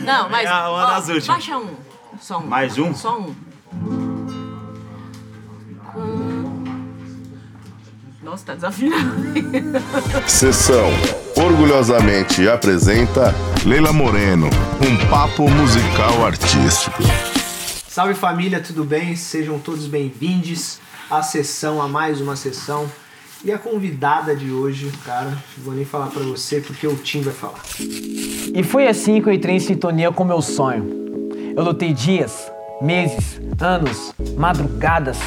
Não, mas. É uma ó, das últimas. Baixa um. Só um. Mais um? Só um. Nossa, tá desafinado. Sessão orgulhosamente apresenta Leila Moreno, um papo musical artístico. Salve família, tudo bem? Sejam todos bem-vindos à sessão, a mais uma sessão. E a convidada de hoje, cara, não vou nem falar pra você porque o Tim vai falar. E foi assim que eu entrei em sintonia com meu sonho. Eu lutei dias, meses, anos, madrugadas,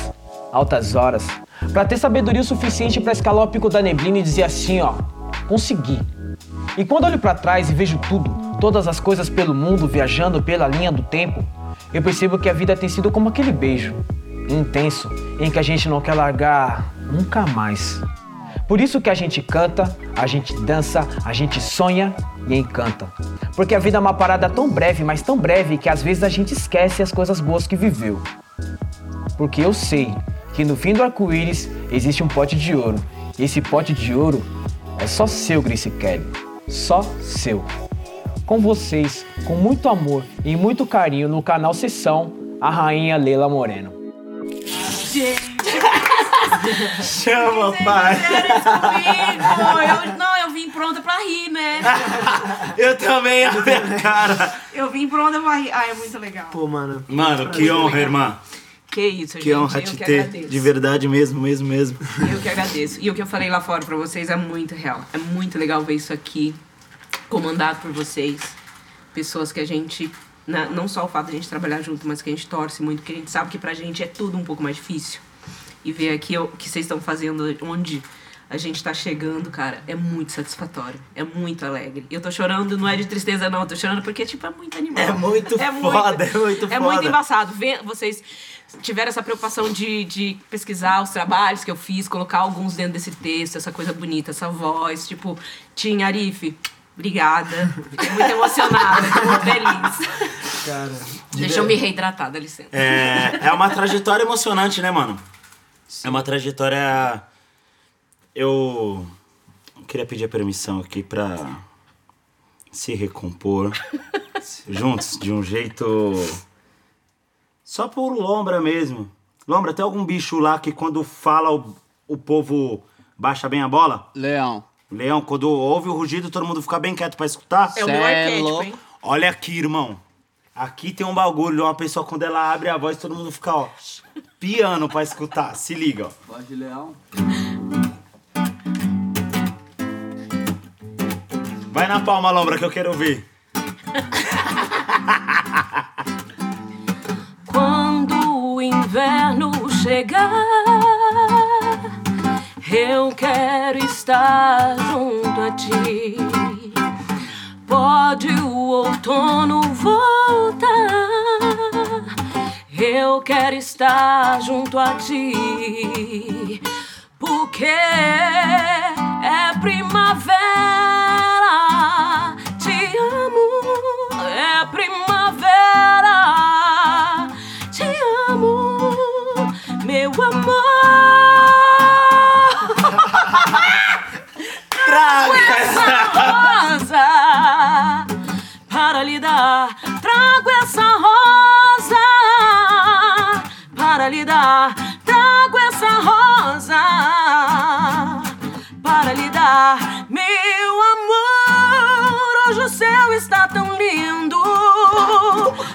altas horas, para ter sabedoria suficiente para escalar o pico da neblina e dizer assim, ó, consegui. E quando olho para trás e vejo tudo, todas as coisas pelo mundo viajando pela linha do tempo, eu percebo que a vida tem sido como aquele beijo, intenso, em que a gente não quer largar nunca mais. Por isso que a gente canta, a gente dança, a gente sonha e encanta. Porque a vida é uma parada tão breve, mas tão breve que às vezes a gente esquece as coisas boas que viveu. Porque eu sei que no fim do arco-íris existe um pote de ouro. E esse pote de ouro é só seu, Grace Kelly. Só seu. Com vocês, com muito amor e muito carinho no canal Sessão, a rainha Leila Moreno. Chama, pai. Comigo. Eu, não, eu vim pronta pra rir, né? Eu também, a minha cara. Eu vim pronta pra rir. Ah, é muito legal. Pô, mano, Mano, que honra, irmã. Que isso, gente. Que honra eu te que ter. agradeço. De verdade mesmo, mesmo, mesmo. Eu que agradeço. E o que eu falei lá fora pra vocês é muito real. É muito legal ver isso aqui, comandado por vocês. Pessoas que a gente. na- Não só o fato de a gente trabalhar junto, mas que a gente torce muito, porque a gente sabe que pra gente é tudo um pouco mais difícil. E ver aqui o que vocês estão fazendo, onde a gente tá chegando, cara, é muito satisfatório. É muito alegre. E eu tô chorando, não é de tristeza, não. Eu tô chorando porque, tipo, é muito animal. É muito foda, é muito É foda. muito embaçado. Ver vocês tiveram essa preocupação de, de pesquisar os trabalhos que eu fiz, colocar alguns dentro desse texto, essa coisa bonita, essa voz. Tipo, Tim Arif, obrigada. Fiquei muito emocionada, fiquei muito feliz. cara. Deixa eu me reidratar, dá licença. É, é uma trajetória emocionante, né, mano? É uma trajetória. Eu queria pedir a permissão aqui pra se recompor juntos de um jeito. Só por lombra mesmo. Lombra, tem algum bicho lá que quando fala o, o povo baixa bem a bola? Leão. Leão, quando ouve o rugido, todo mundo fica bem quieto pra escutar? É o meu é arquétipo, hein? Olha aqui, irmão. Aqui tem um bagulho, uma pessoa quando ela abre a voz, todo mundo fica, ó, piano pra escutar. Se liga, ó. Voz de leão. Vai na palma, Lombra, que eu quero ver. Quando o inverno chegar, eu quero estar junto a ti. Pode o outono voltar, eu quero estar junto a ti. Porque é primavera, te amo, é primavera, te amo, meu amor. Traga! essa para lhe dar. Trago essa rosa para lhe dar. Trago essa rosa para lhe dar. Meu amor, hoje o céu está tão lindo.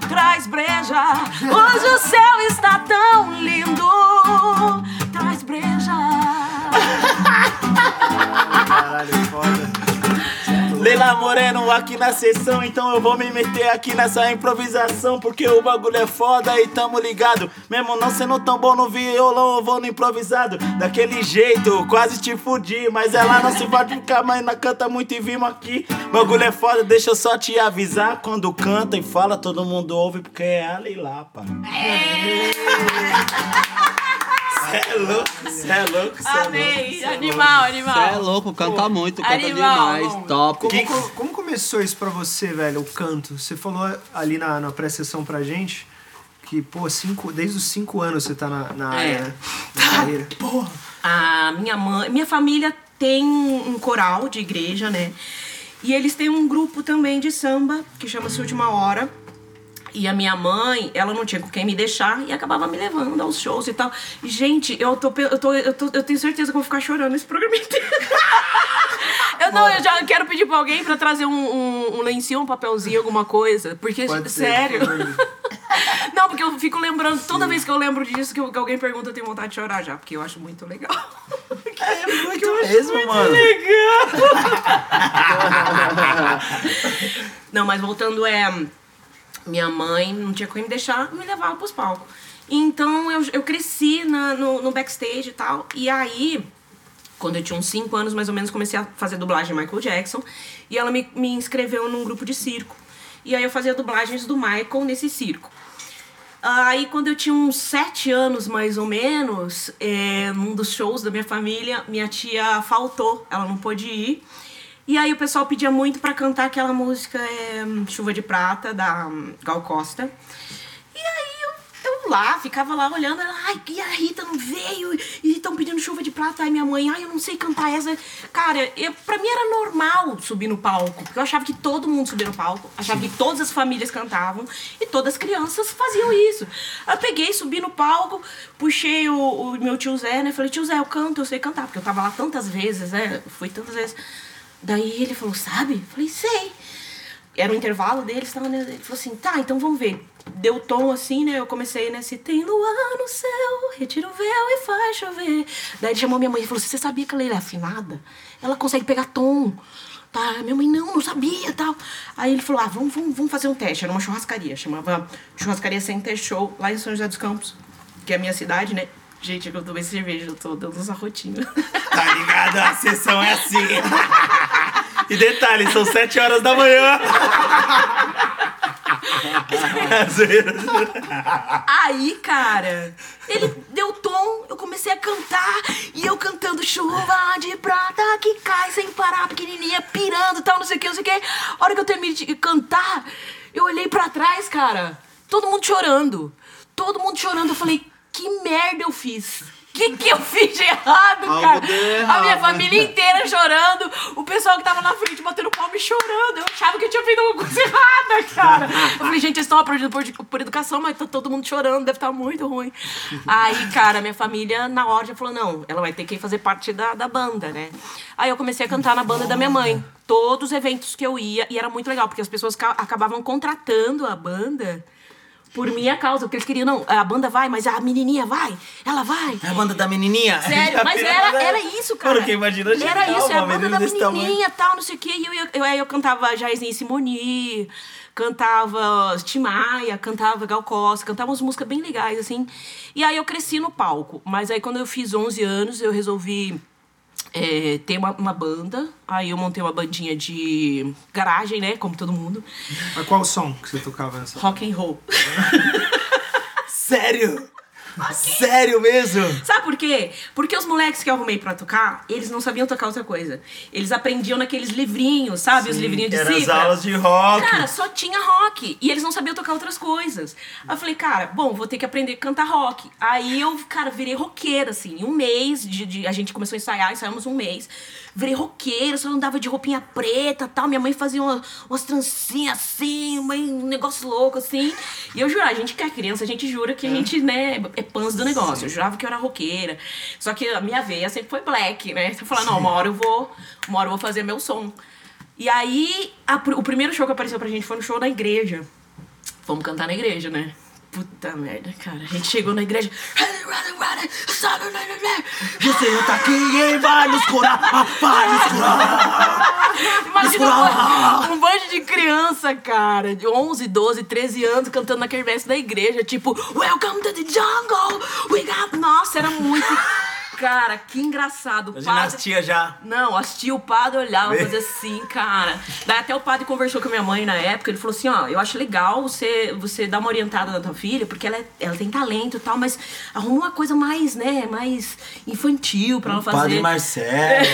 Traz breja. Hoje o céu está tão lindo. Leila Moreno aqui na sessão, então eu vou me meter aqui nessa improvisação, porque o bagulho é foda e tamo ligado. Mesmo não sendo tão bom no violão, eu vou no improvisado. Daquele jeito, quase te fudi, mas ela não se pode ficar, mas ainda canta muito e vimos aqui. Bagulho é foda, deixa eu só te avisar. Quando canta e fala, todo mundo ouve, porque é a Leila, pá. É louco, cê é louco, cê é louco. Amei. Animal, animal. Você é louco, canta muito, canta Animal, demais. Top. Como, co- como começou isso pra você, velho, o canto? Você falou ali na, na pré-sessão pra gente que, pô, cinco, desde os 5 anos você tá na, na área, É. né? Na carreira. A minha mãe, minha família tem um coral de igreja, né? E eles têm um grupo também de samba que chama-se Última Hora. E a minha mãe, ela não tinha com quem me deixar e acabava me levando aos shows e tal. E, gente, eu tô, eu tô, eu tô, eu tenho certeza que eu vou ficar chorando esse programa inteiro. eu não, eu já quero pedir pra alguém pra trazer um, um, um lencinho, um papelzinho, alguma coisa. Porque, Pode sério. não, porque eu fico lembrando, toda vez que eu lembro disso, que, eu- que alguém pergunta, eu tenho vontade de chorar já, porque eu acho muito legal. É muito mesmo, mano. Não, mas voltando é. Minha mãe não tinha como me deixar, me levava pros palcos. Então eu, eu cresci na- no, no backstage e tal. E aí, quando eu tinha uns 5 anos mais ou menos, comecei a fazer dublagem de Michael Jackson. E ela me, me inscreveu num grupo de circo. E aí eu fazia dublagens do Michael nesse circo. Aí, quando eu tinha uns sete anos, mais ou menos, é, num dos shows da minha família, minha tia faltou, ela não pôde ir. E aí o pessoal pedia muito pra cantar aquela música é, Chuva de Prata, da hum, Gal Costa. E aí eu, eu lá, ficava lá olhando, ela, ai, e a Rita não veio, e estão pedindo chuva de prata, ai, minha mãe, ai, eu não sei cantar essa. Cara, eu, pra mim era normal subir no palco, porque eu achava que todo mundo subia no palco, achava que todas as famílias cantavam e todas as crianças faziam isso. Eu peguei, subi no palco, puxei o, o meu tio Zé, né? Falei, tio Zé, eu canto, eu sei cantar, porque eu tava lá tantas vezes, né? Fui tantas vezes. Daí ele falou, sabe? Eu falei, sei era o intervalo deles, ele falou assim, tá, então vamos ver. Deu tom assim, né? Eu comecei, né? Se tem luar no céu, retira o véu e faz chover. Daí ele chamou minha mãe e falou assim, você sabia que ela é afinada? Ela consegue pegar tom. Tá, minha mãe, não, não sabia tal. Aí ele falou, ah, vamos, vamos, vamos fazer um teste. Era uma churrascaria, chamava Churrascaria Center Show, lá em São José dos Campos, que é a minha cidade, né? Gente, eu tomei cerveja, eu tô dando uns arrotinhos. Tá ligado? A sessão é assim. E detalhe, são sete horas da manhã. Aí, cara, ele deu tom, eu comecei a cantar, e eu cantando chuva de prata que cai sem parar, pequenininha, pirando tal, não sei o que, não sei o que. A hora que eu terminei de cantar, eu olhei pra trás, cara, todo mundo chorando. Todo mundo chorando. Eu falei, que merda eu fiz? O que, que eu fiz de errado, Algo cara? deu A errado. minha família inteira chorando, o pessoal que tava na frente batendo palma e chorando. Eu achava que eu tinha feito alguma coisa errada, cara. Eu falei, gente, eles estão aprendendo por, por educação, mas tá todo mundo chorando, deve estar muito ruim. Aí, cara, minha família, na hora, já falou: não, ela vai ter que fazer parte da, da banda, né? Aí eu comecei a cantar na banda da minha mãe. Todos os eventos que eu ia, e era muito legal, porque as pessoas ca- acabavam contratando a banda. Por minha causa, porque eles queriam, não, a banda vai, mas a menininha vai, ela vai. É a banda da menininha? Sério, mas era, era isso, cara. Porque imagina Era genial, isso, era a uma banda da menininha e tal, não sei o quê. E eu, eu, aí eu cantava Jairzinho Simoni, cantava Tim Maia, cantava Gal Costa, cantava umas músicas bem legais, assim. E aí eu cresci no palco. Mas aí quando eu fiz 11 anos, eu resolvi é, ter uma, uma banda. Aí eu montei uma bandinha de garagem, né? Como todo mundo. Mas qual som que você tocava nessa? Rock and roll. Sério? Sério mesmo? Sabe por quê? Porque os moleques que eu arrumei pra tocar, eles não sabiam tocar outra coisa. Eles aprendiam naqueles livrinhos, sabe? os livrinhos de Eram as cifra. aulas de rock. Cara, só tinha rock. E eles não sabiam tocar outras coisas. Aí eu falei, cara, bom, vou ter que aprender a cantar rock. Aí eu, cara, virei roqueira, assim. Um mês, de, de- a gente começou a ensaiar, ensaiamos um mês. Virei roqueira, só andava de roupinha preta tal. Minha mãe fazia uma- umas trancinhas assim, um negócio louco, assim. E eu jurava, a gente que é criança, a gente jura que a gente, né, é pãs do negócio. Eu jurava que eu era roqueira. Só que a minha veia sempre foi black, né? Você fala, não, uma hora eu vou, uma hora eu vou fazer meu som. E aí, a o primeiro show que apareceu pra gente foi no show na igreja. Fomos cantar na igreja, né? Puta merda, cara. A gente chegou na igreja. Senhor tá aqui e vai nos curar. Vai nos curar. Imagina um, um bando de criança, cara, de 11, 12, 13 anos, cantando na quermesse da igreja, tipo, Welcome to the jungle, we got... Nossa, era muito... Cara, que engraçado. O Imagina as padre- tia já. Não, assistia o padre olhava, fazia assim, cara. Daí até o padre conversou com a minha mãe na época, ele falou assim, ó, eu acho legal você, você dar uma orientada na tua filha, porque ela, é- ela tem talento e tal, mas arruma uma coisa mais, né, mais infantil pra ela fazer. Padre Marcelo.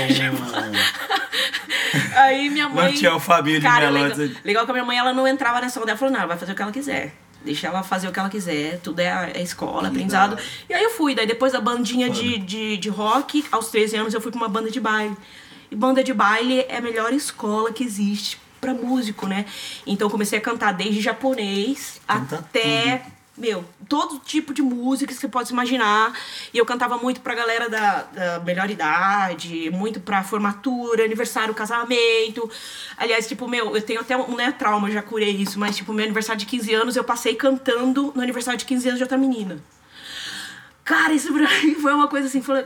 Aí minha mãe. Não tinha o Fabinho de Cara, legal, legal que a minha mãe ela não entrava nessa onda. Ela falou: não, ela vai fazer o que ela quiser. Deixa ela fazer o que ela quiser, tudo é, a- é escola, aprendizado. E aí eu fui, daí depois da bandinha de, de, de rock, aos 13 anos eu fui pra uma banda de baile. E banda de baile é a melhor escola que existe pra músico, né? Então eu comecei a cantar desde japonês Canta até, meu, todo tipo de música que você pode imaginar. E eu cantava muito pra galera da, da melhor idade, muito pra formatura, aniversário, casamento. Aliás, tipo, meu, eu tenho até um, não é trauma, já curei isso, mas tipo, meu aniversário de 15 anos eu passei cantando no aniversário de 15 anos de outra menina. Cara, isso pra mim foi uma coisa assim, falei,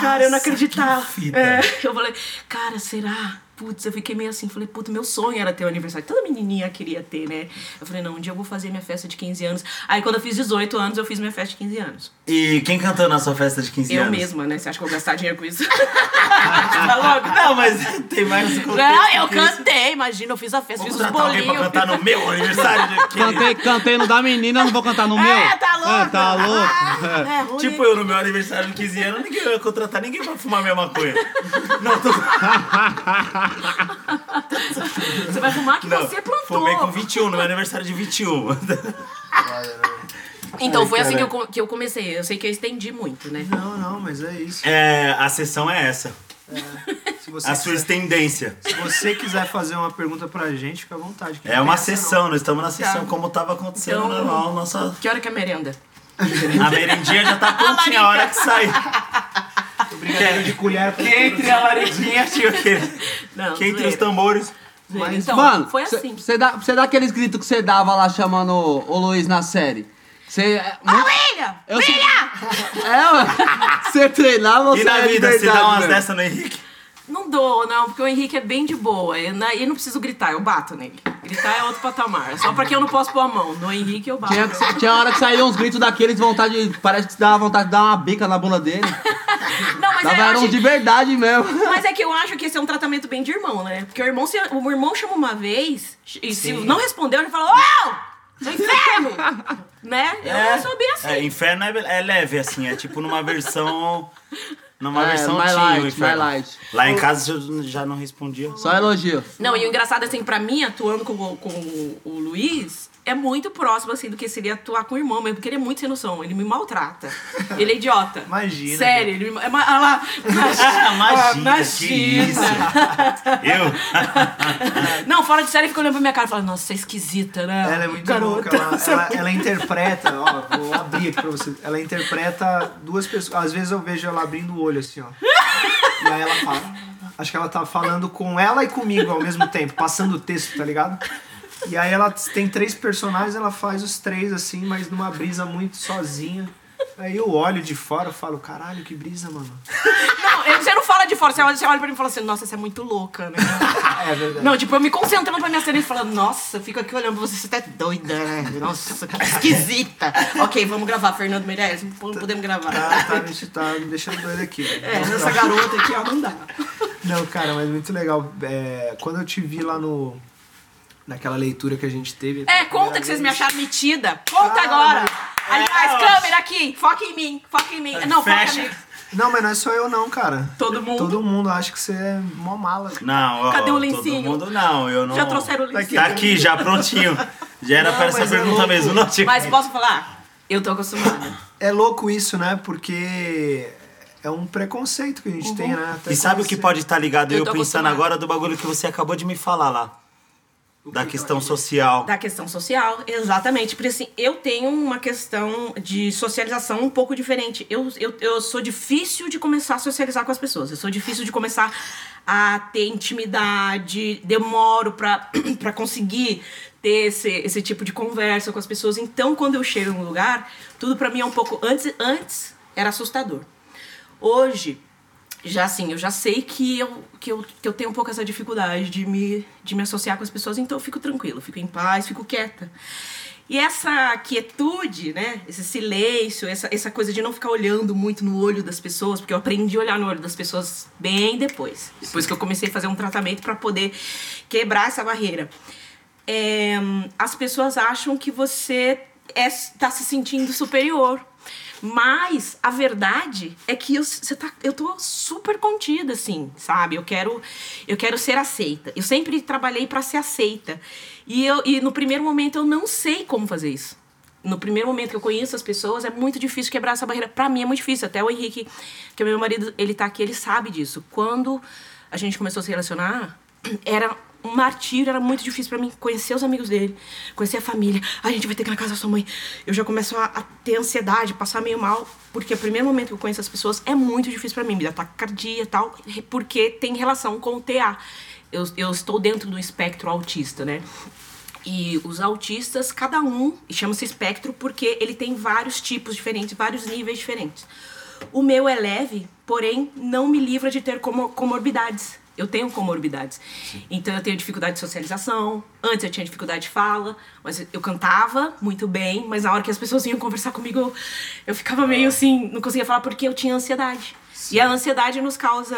cara, eu não acreditava. É, eu falei, cara, será? Putz, eu fiquei meio assim, falei, puta, meu sonho era ter um aniversário. Toda menininha queria ter, né? Eu falei, não, um dia eu vou fazer minha festa de 15 anos. Aí quando eu fiz 18 anos, eu fiz minha festa de 15 anos. E quem cantou na sua festa de 15 eu anos? mesma, né? Você acha que eu vou gastar dinheiro com isso? tá louco? Não, mas tem mais Não, eu cantei, imagina, eu fiz a festa, Vou fiz os contratar alguém bolinhos. pra cantar no meu aniversário de 15 Cantei, cantei no da menina, não vou cantar no meu. É, tá louco? É, tá louco. É. É. Tipo, eu no meu aniversário de 15 anos, ninguém ia contratar ninguém pra fumar minha maconha. Não, tô... Você vai fumar que Não, você plantou. fumei com 21, no meu aniversário de 21. Então foi assim que eu, que eu comecei. Eu sei que eu estendi muito, né? Não, não, mas é isso. É, a sessão é essa. Se você, A sua quiser, tendência. se você quiser fazer uma pergunta pra gente, fica à vontade. que É não uma sessão, nós estamos na sessão Tá. como tava acontecendo Então- normal. Nossa, Que hora que é a merenda? a merendinha já tá prontinha a hora que sai. Brigadeiro de colher. pra- Entre a laredinha tinha aquele. Não, Que entre os zoeira. tambores. Zoeira. Então, Mano, foi assim. Você dá, cê dá aqueles gritos que você dava lá chamando o, o Luiz na série. Você. Ô, William! Eu sei- É, mano. Você treinava ou E você na é vida, você dá umas dessas no Henrique? Não dou, não, porque o Henrique é bem de boa. Não- eu não preciso gritar, eu bato nele. Gritar é outro patamar. Só pra quem eu não posso pôr a mão. No Henrique eu bato. Tinha, tinha hora que saía uns gritos daqueles, vontade. Parece que dava vontade de dar uma bica na bunda dele. Não, mas Dava um acho, de verdade mesmo. mas é que eu acho que esse é um tratamento bem de irmão, né? Porque o irmão, se, o irmão chama uma vez, e se não respondeu, ele fala, ô! No inferno! né? Eu sou bem assim. É, inferno é, é leve, assim, é tipo numa versão. Numa É, versão mais light, mais light. Lá em casa eu já não respondia. Só elogio. Não, e o engraçado, assim, pra mim, atuando com, o- com o Luiz, é muito próximo, assim, do que seria atuar com o irmão mesmo, porque ele é muito sem noção, ele me maltrata. Ele é idiota. Imagina, Sério, ele me... É, ma- ah lá, Imagina, imagina. Eu? Não, fora de série, fica olhando pra minha cara e fala, nossa, você é esquisita, né? Ela é muito Garota. louca. Ela, ela, ela interpreta, ó, vou abrir aqui pra você. Ela interpreta duas pessoas. Às vezes eu vejo ela abrindo o olho assim, ó. E aí ela fala. Acho que ela tá falando com ela e comigo ao mesmo tempo, passando o texto, tá ligado? E aí ela tem três personagens, ela faz os três assim, mas numa brisa muito sozinha. Aí eu olho de fora e falo, caralho, que brisa, mano. Não, você não fala de fora, você olha, você olha pra mim e fala assim, nossa, você é muito louca, né? É verdade. Não, tipo, eu me concentrando pra minha cena e falando, nossa, fico aqui olhando pra você, você tá doida, né? Nossa, que esquisita. ok, vamos gravar, Fernando Meirelles, podemos gravar. Tá, tá, me- tá me deixando doido aqui. É, essa garota aqui, ó, não dá. Não, cara, mas muito legal. É, quando eu te vi lá no. Naquela leitura que a gente teve. É, conta que vocês me acharam metida. Conta Ah, agora. mas- Aliás, É, câmera aqui, foca em mim, foca em mim. Não, foca Fecha. em mim. Não, mas não é só eu não, cara. Todo mundo. Todo mundo acha que você é mó mala. Não, ó, Cadê o todo lencinho? mundo não, eu não. Já trouxeram o lencinho? Tá aqui, já prontinho. Já era Não, para essa é pergunta louco. mesmo, não tinha. Mas posso falar? Eu tô acostumada. É louco isso, né? Porque é um preconceito que a gente tem, né? Até E sabe o que pode estar ligado? Eu Eu, pensando agora do bagulho que você acabou de me falar lá. Da questão social. Da questão social, exatamente. Porque assim, eu tenho uma questão de socialização um pouco diferente. Eu, eu, eu sou difícil de começar a socializar com as pessoas. Eu sou difícil de começar a ter intimidade. Demoro pra, pra conseguir ter esse, esse tipo de conversa com as pessoas. Então, quando eu chego em um lugar, tudo pra mim é um pouco. Antes, antes era assustador. Hoje, já assim, eu já sei que eu, que eu, que eu tenho um pouco essa dificuldade de me, de me associar com as pessoas, então eu fico tranquila, fico em paz, fico quieta. E essa quietude, né? Esse silêncio, essa, essa coisa de não ficar olhando muito no olho das pessoas, porque eu aprendi a olhar no olho das pessoas bem depois. Depois que eu comecei a fazer um tratamento para poder quebrar essa barreira. É, as pessoas acham que você está se sentindo superior. Mas a verdade é que eu, você tá, eu tô super contida, assim, sabe? Eu quero, eu quero ser aceita. Eu sempre trabalhei para ser aceita. E, eu, e no primeiro momento eu não sei como fazer isso. No primeiro momento que eu conheço as pessoas, é muito difícil quebrar essa barreira. Pra mim é muito difícil. Até o Henrique, que é meu marido, ele tá aqui, ele sabe disso. Quando a gente começou a se relacionar, era um martírio, era muito difícil pra mim conhecer os amigos dele, conhecer a família. A gente vai ter que ir na casa da sua mãe. Eu já começo a, a ter ansiedade, passar meio mal, porque o primeiro momento que eu conheço as pessoas é muito difícil pra mim, me dá taquicardia e tal, porque tem relação com o TA. Eu, eu estou dentro do espectro autista, né? E os autistas, cada um, chama-se espectro porque ele tem vários tipos diferentes, vários níveis diferentes. O meu é leve, porém não me livra de ter como- comorbidades. Eu tenho comorbidades. Então eu tenho dificuldade de socialização. Antes eu tinha dificuldade de fala, mas eu cantava muito bem, mas na hora que as pessoas vinham conversar comigo, eu, eu ficava meio assim, não conseguia falar porque eu tinha ansiedade. E a ansiedade nos causa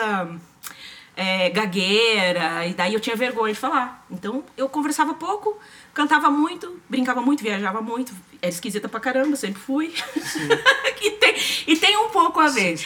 é, gagueira, e daí eu tinha vergonha de falar. Então eu conversava pouco, cantava muito, brincava muito, viajava muito. Era esquisita pra caramba, sempre fui. e, tem, e tem um pouco a ver.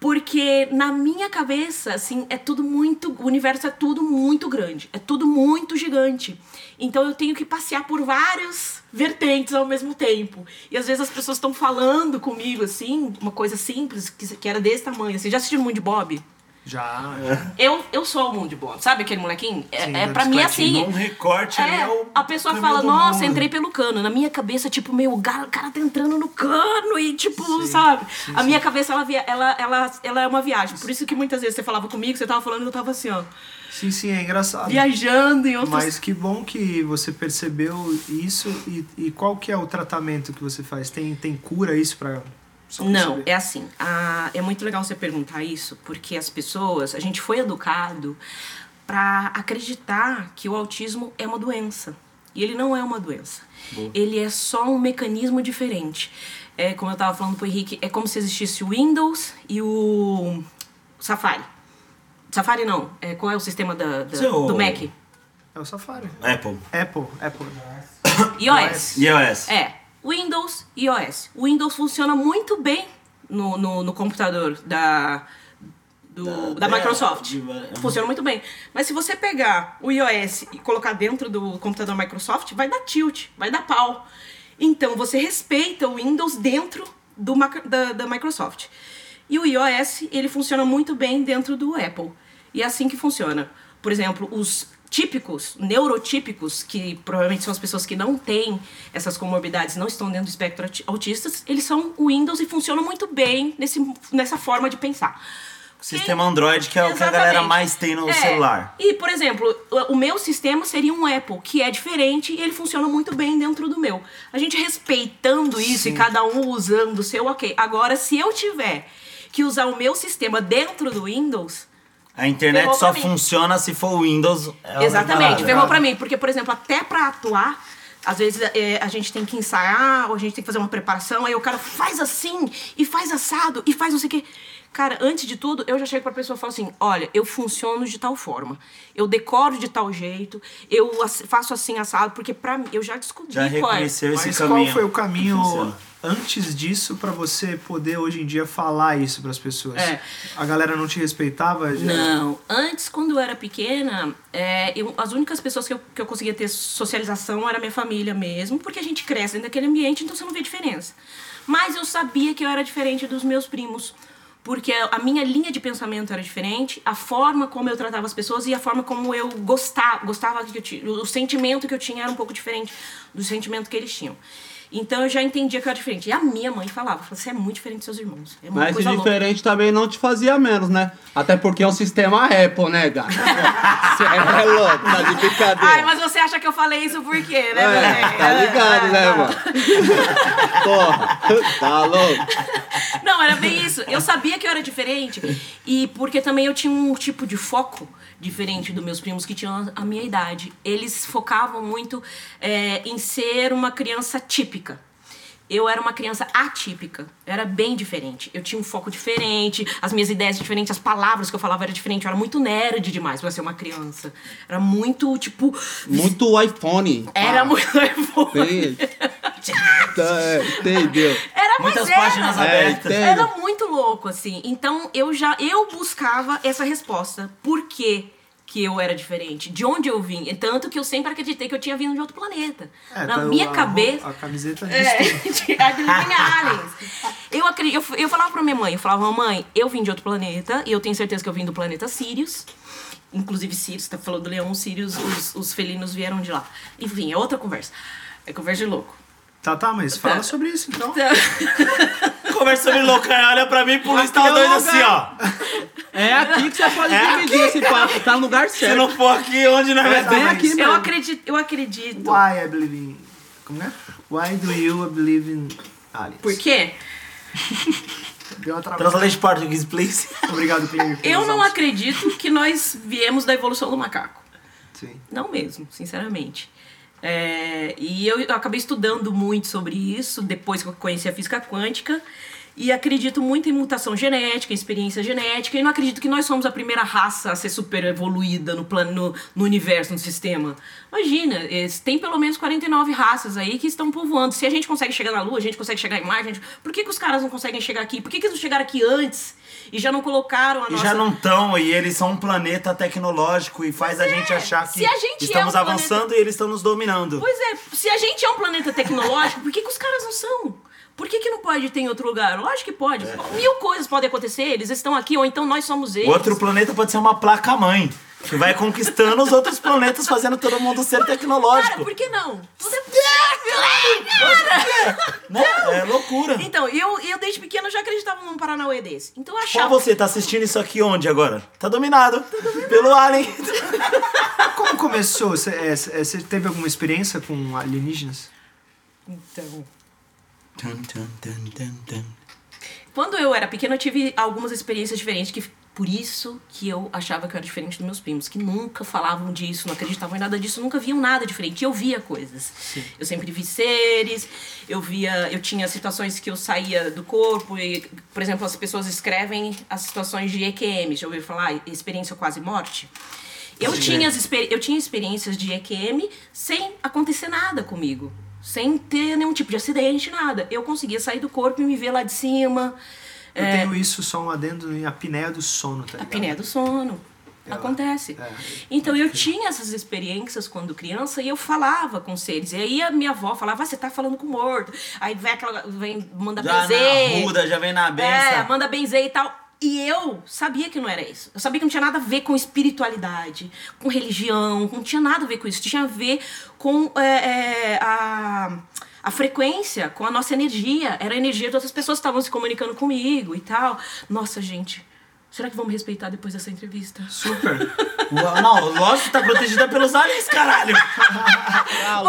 Porque na minha cabeça, assim, é tudo muito. O universo é tudo muito grande. É tudo muito gigante. Então eu tenho que passear por várias vertentes ao mesmo tempo. E às vezes as pessoas estão falando comigo, assim, uma coisa simples, que, que era desse tamanho. Você já assistiu muito de Bob? Já. Eu, eu sou o mundo de Bob. Sabe aquele molequinho? É, Sim, é pra mim é assim. Num recorte É, é o a pessoa fala, nossa, mundo." entrei pelo cano. Na minha cabeça, tipo, meu, o cara tá entrando no cano e, tipo, sabe? a minha cabeça, ela, via- ela, ela, ela é uma viagem. Por isso que muitas vezes você falava comigo, você tava falando, eu tava assim, ó, Sim, sim, é engraçado. viajando em outros... Mas que bom que você percebeu isso e, e qual que é o tratamento que você faz? Tem, tem cura isso pra... Não, saber? é assim. a- é muito legal você perguntar isso, porque as pessoas, a gente foi educado pra acreditar que o autismo é uma doença. E ele não é uma doença. Ele é só um mecanismo diferente. É, como eu tava falando pro Henrique, é como se existisse o Windows e o Safari. Safari não. É, qual é o sistema da, da- Seu- do Mac? É o Safari. Apple. Apple, Apple. iOS. iOS. É, Windows e iOS. O Windows funciona muito bem no, no, no computador da, do, da, Da- Microsoft. de- Funciona muito bem. Mas se você pegar o iOS e colocar dentro do computador Microsoft, vai dar tilt, vai dar pau. Então você respeita o Windows dentro do, da, da Microsoft. E o iOS, ele funciona muito bem dentro do Apple. E é assim que funciona. Por exemplo, os típicos, neurotípicos, que provavelmente são as pessoas que não têm essas comorbidades, não estão dentro do espectro auti- autistas, eles são Windows e funcionam muito bem nesse, nessa forma de pensar. Sistema Android, que é o que a galera mais tem no É. celular. E, por exemplo, o o meu sistema seria um Apple, que é diferente e ele funciona muito bem dentro do meu. A gente respeitando isso e cada um usando o seu, ok. Agora, se eu tiver que usar o meu sistema dentro do Windows, A internet Ferrou só funciona se for o Windows. é Exatamente, ferrou pra mim. Porque, por exemplo, até pra atuar, às vezes é, a gente tem que ensaiar, ou a gente tem que fazer uma preparação, aí o cara faz assim, e faz assado, e faz não sei o quê. Cara, antes de tudo, eu já chego pra pessoa e falo assim: olha, eu funciono de tal forma, eu decoro de tal jeito, eu faço assim assado, porque pra mim, eu já descobri Já qual é. reconheceu esse Mas caminho. qual foi o caminho antes disso pra você poder hoje em dia falar isso pras pessoas? É. A galera não te respeitava? Já? Não. Antes, quando eu era pequena, é, eu- as únicas pessoas que eu, que eu conseguia ter socialização era minha família mesmo, porque a gente cresce dentro daquele ambiente, então você não vê diferença. Mas eu sabia que eu era diferente dos meus primos, porque a minha linha de pensamento era diferente, a forma como eu tratava as pessoas e a forma como eu gostava, gostava que eu o sentimento que eu tinha era um pouco diferente do sentimento que eles tinham. Então eu já entendia que eu era diferente. E a minha mãe falava, você é muito diferente dos seus irmãos. É Mas esse coisa louca. diferente também não te fazia menos, né? Até porque é um sistema Apple, né, gata? Você é louco, tá de brincadeira. Ai, mas você acha que eu falei isso por quê, né, É, tá ligado, É, né, é. mano? Porra, tá louco. Não, era bem isso. Eu sabia que eu era diferente. E porque também eu tinha um tipo de foco diferente dos meus primos que tinham a minha idade. Eles focavam muito é, em ser uma criança típica. Eu era uma criança atípica. Eu era bem diferente. Eu tinha um foco diferente, as minhas ideias diferentes, as palavras que eu falava eram diferentes. Eu era muito nerd demais pra ser uma criança. Era muito, tipo. Muito iPhone. Era muito. Tem- Tá, é, entendeu? Era Muitas mas era. páginas É, abertas. tem. Era muito louco, assim. Então eu já eu buscava essa resposta. Por quê que eu era diferente? De onde eu vim? Tanto que eu sempre acreditei que eu tinha vindo de outro planeta. É, Na tá, minha a- cabeça. A camiseta diz É, de Aliens. Eu, acredito, eu, eu falava pra minha mãe, eu falava, mãe, eu vim de outro planeta, e eu tenho certeza que eu vim do planeta Sirius. Inclusive Sirius, tá falando do leão, Sirius, os, os felinos vieram de lá. Enfim, é outra conversa. É conversa de louco. Tá, tá, mas fala sobre isso então. Conversa sobre louca, olha pra mim e pro Luiz tá Aqui é o doido lugar. assim, ó. É aqui que você pode É dividir esse papo. Tá no lugar Se certo. não for aqui, onde nós É vai bem estar? aqui Eu mesmo. acredito, eu acredito. Why I believe in. Como é? Why do you believe in aliens? Por quê? Deu uma travada. Translate português, please. Obrigado, Pierre. Eu não acredito que nós viemos da evolução do macaco. Sim. Não mesmo, sinceramente. É, e eu, acabei estudando muito sobre isso depois que eu conheci a física quântica. E acredito muito em mutação genética, em experiência genética. E não acredito que nós somos a primeira raça a ser super evoluída no, plano, no, no universo, no sistema. Imagina, tem pelo menos 49 raças aí que estão povoando. Se a gente consegue chegar na Lua, a gente consegue chegar em Marte. gente- Por que, que os caras não conseguem chegar aqui? Por que, que eles não chegaram aqui antes e já não colocaram a E nossa... já não estão, e eles são um planeta tecnológico e faz a gente achar que gente estamos é um avançando e eles estão nos dominando. Pois é, se a gente é um planeta tecnológico, por que, que os caras não são? Por que, que não pode ter em outro lugar? Lógico que pode. Mil coisas podem acontecer, eles estão aqui, ou então nós somos eles. O outro planeta pode ser uma placa-mãe, que vai conquistando os outros planetas, fazendo todo mundo ser Cara, tecnológico. por que não? Tudo é possível, Né? É loucura. Então, eu, eu desde pequeno já acreditava num Paranauê desse. Então eu Qual achava. você tá assistindo isso aqui onde agora? Tá dominado, pelo Alien. Como começou? Você é, é, você teve alguma experiência com alienígenas? Então. Quando eu era pequena, eu tive algumas experiências diferentes, que por isso que eu achava que eu era diferente dos meus primos, que nunca falavam disso, não acreditavam em nada disso, nunca viam nada diferente. E eu via coisas. Eu sempre vi seres, eu via, eu tinha situações que eu saía do corpo e, por exemplo, as pessoas escrevem as situações de EQM, já ouviu falar? Experiência quase morte? Eu tinha, as eu tinha experiências de EQM sem acontecer nada comigo. Sem ter nenhum tipo de acidente, nada. Eu conseguia sair do corpo e me ver lá de cima. Eu É, tenho isso só um adendo em apneia do sono, tá a ligado? apneia do sono. Acontece. é. Então eu tinha essas experiências quando criança e eu falava com seres. E aí a minha avó falava, ah, você tá falando com o morto. Aí vem aquela. Vem, manda Já benzer. na ruda, já vem na É, benção. manda benzer e tal. E eu sabia que não era isso. Eu sabia que não tinha nada a ver com espiritualidade, com religião, não tinha nada a ver com isso. Tinha a ver com é, é, a, a frequência, com a nossa energia. Era a energia de outras pessoas que estavam se comunicando comigo e tal. Nossa, gente, será que vão me respeitar depois dessa entrevista? Super. Uau, Não, lógico que tá protegida pelos aliens, caralho. Tá.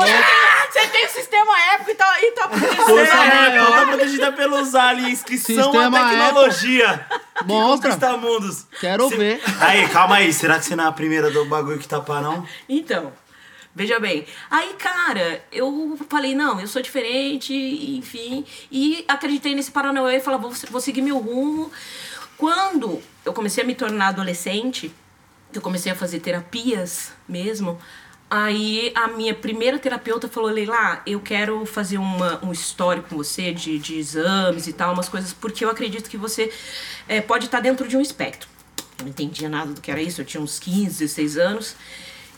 Você tem o sistema épico e tá, e tá Força acontecendo. Apple tá protegida pelos aliens, que são a Sistema tecnologia. que Mostra. conquista mundos. Quero ver. Aí, calma aí. Será que você não é a primeira do bagulho que tá para não? Então, veja bem. Aí, cara, eu falei, não, eu sou diferente, enfim. E acreditei nesse Paranauê e falei, vou, vou seguir meu rumo. Quando eu comecei a me tornar adolescente, eu comecei a fazer terapias mesmo. Aí a minha primeira terapeuta falou, Leila, eu quero fazer uma, um histórico com você de, de exames e tal, umas coisas, porque eu acredito que você eh, pode estar dentro de um espectro. Eu não entendia nada do que era isso, eu tinha uns 15, 16 anos.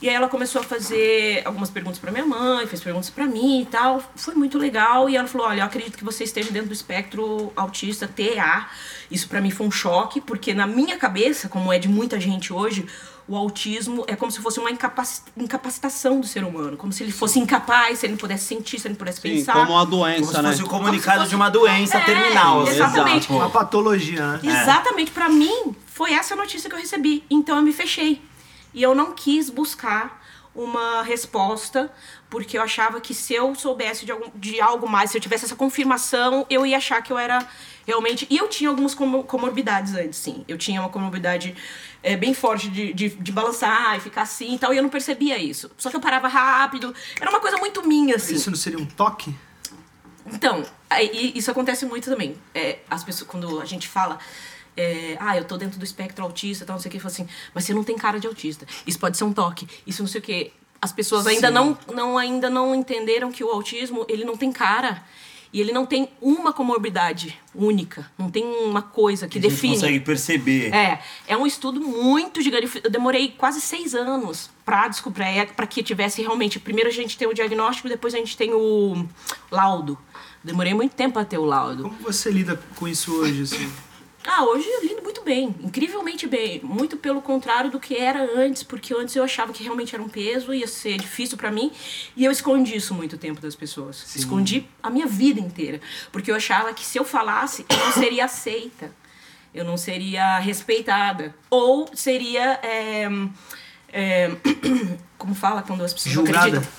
E aí ela começou a fazer algumas perguntas pra minha mãe, fez perguntas pra mim e tal. Foi muito legal. E ela falou: Olha, eu acredito que você esteja dentro do espectro autista TEA. Isso pra mim foi um choque, porque na minha cabeça, como é de muita gente hoje, o autismo é como se fosse uma incapaci- incapacitação do ser humano. Como se ele fosse incapaz, se ele não pudesse sentir, se ele não pudesse Sim, pensar. como uma Como doença, se né? fosse o comunicado de uma doença É, terminal. exatamente. Uma patologia, né? Exatamente, pra mim, foi essa a notícia que eu recebi. Então eu me fechei. E eu não quis buscar uma resposta, porque eu achava que se eu soubesse de, algum, de algo mais, se eu tivesse essa confirmação, eu ia achar que eu era realmente. E eu tinha algumas como- comorbidades antes, sim. Eu tinha uma comorbidade é, bem forte de, de, de balançar e ficar assim e tal, e eu não percebia isso. Só que eu parava rápido. Era uma coisa muito minha, assim. Isso não seria um toque? Então, isso acontece muito também. É, as pessoas, quando a gente fala, é, ah, eu tô dentro do espectro autista, tal, não sei o que, assim, mas você não tem cara de autista. Isso pode ser um toque, isso não sei o que. As pessoas ainda não, não, ainda não entenderam que o autismo, ele não tem cara. E ele não tem uma comorbidade única. Não tem uma coisa que A gente define. consegue perceber. É, é um estudo muito gigante. Eu demorei quase seis anos pra descobrir, para que tivesse realmente. Primeiro a gente tem o diagnóstico, depois a gente tem o laudo. Demorei muito tempo pra ter o laudo. Como você lida com isso hoje, assim? Ah, hoje eu lido muito bem, incrivelmente bem. Muito pelo contrário do que era antes, porque antes eu achava que realmente era um peso, ia ser difícil pra mim, e eu escondi isso muito tempo das pessoas. Escondi a minha vida inteira, porque eu achava que se eu falasse, eu não seria aceita, eu não seria respeitada, ou seria. é, é, como fala quando as pessoas não Julgada. acreditam?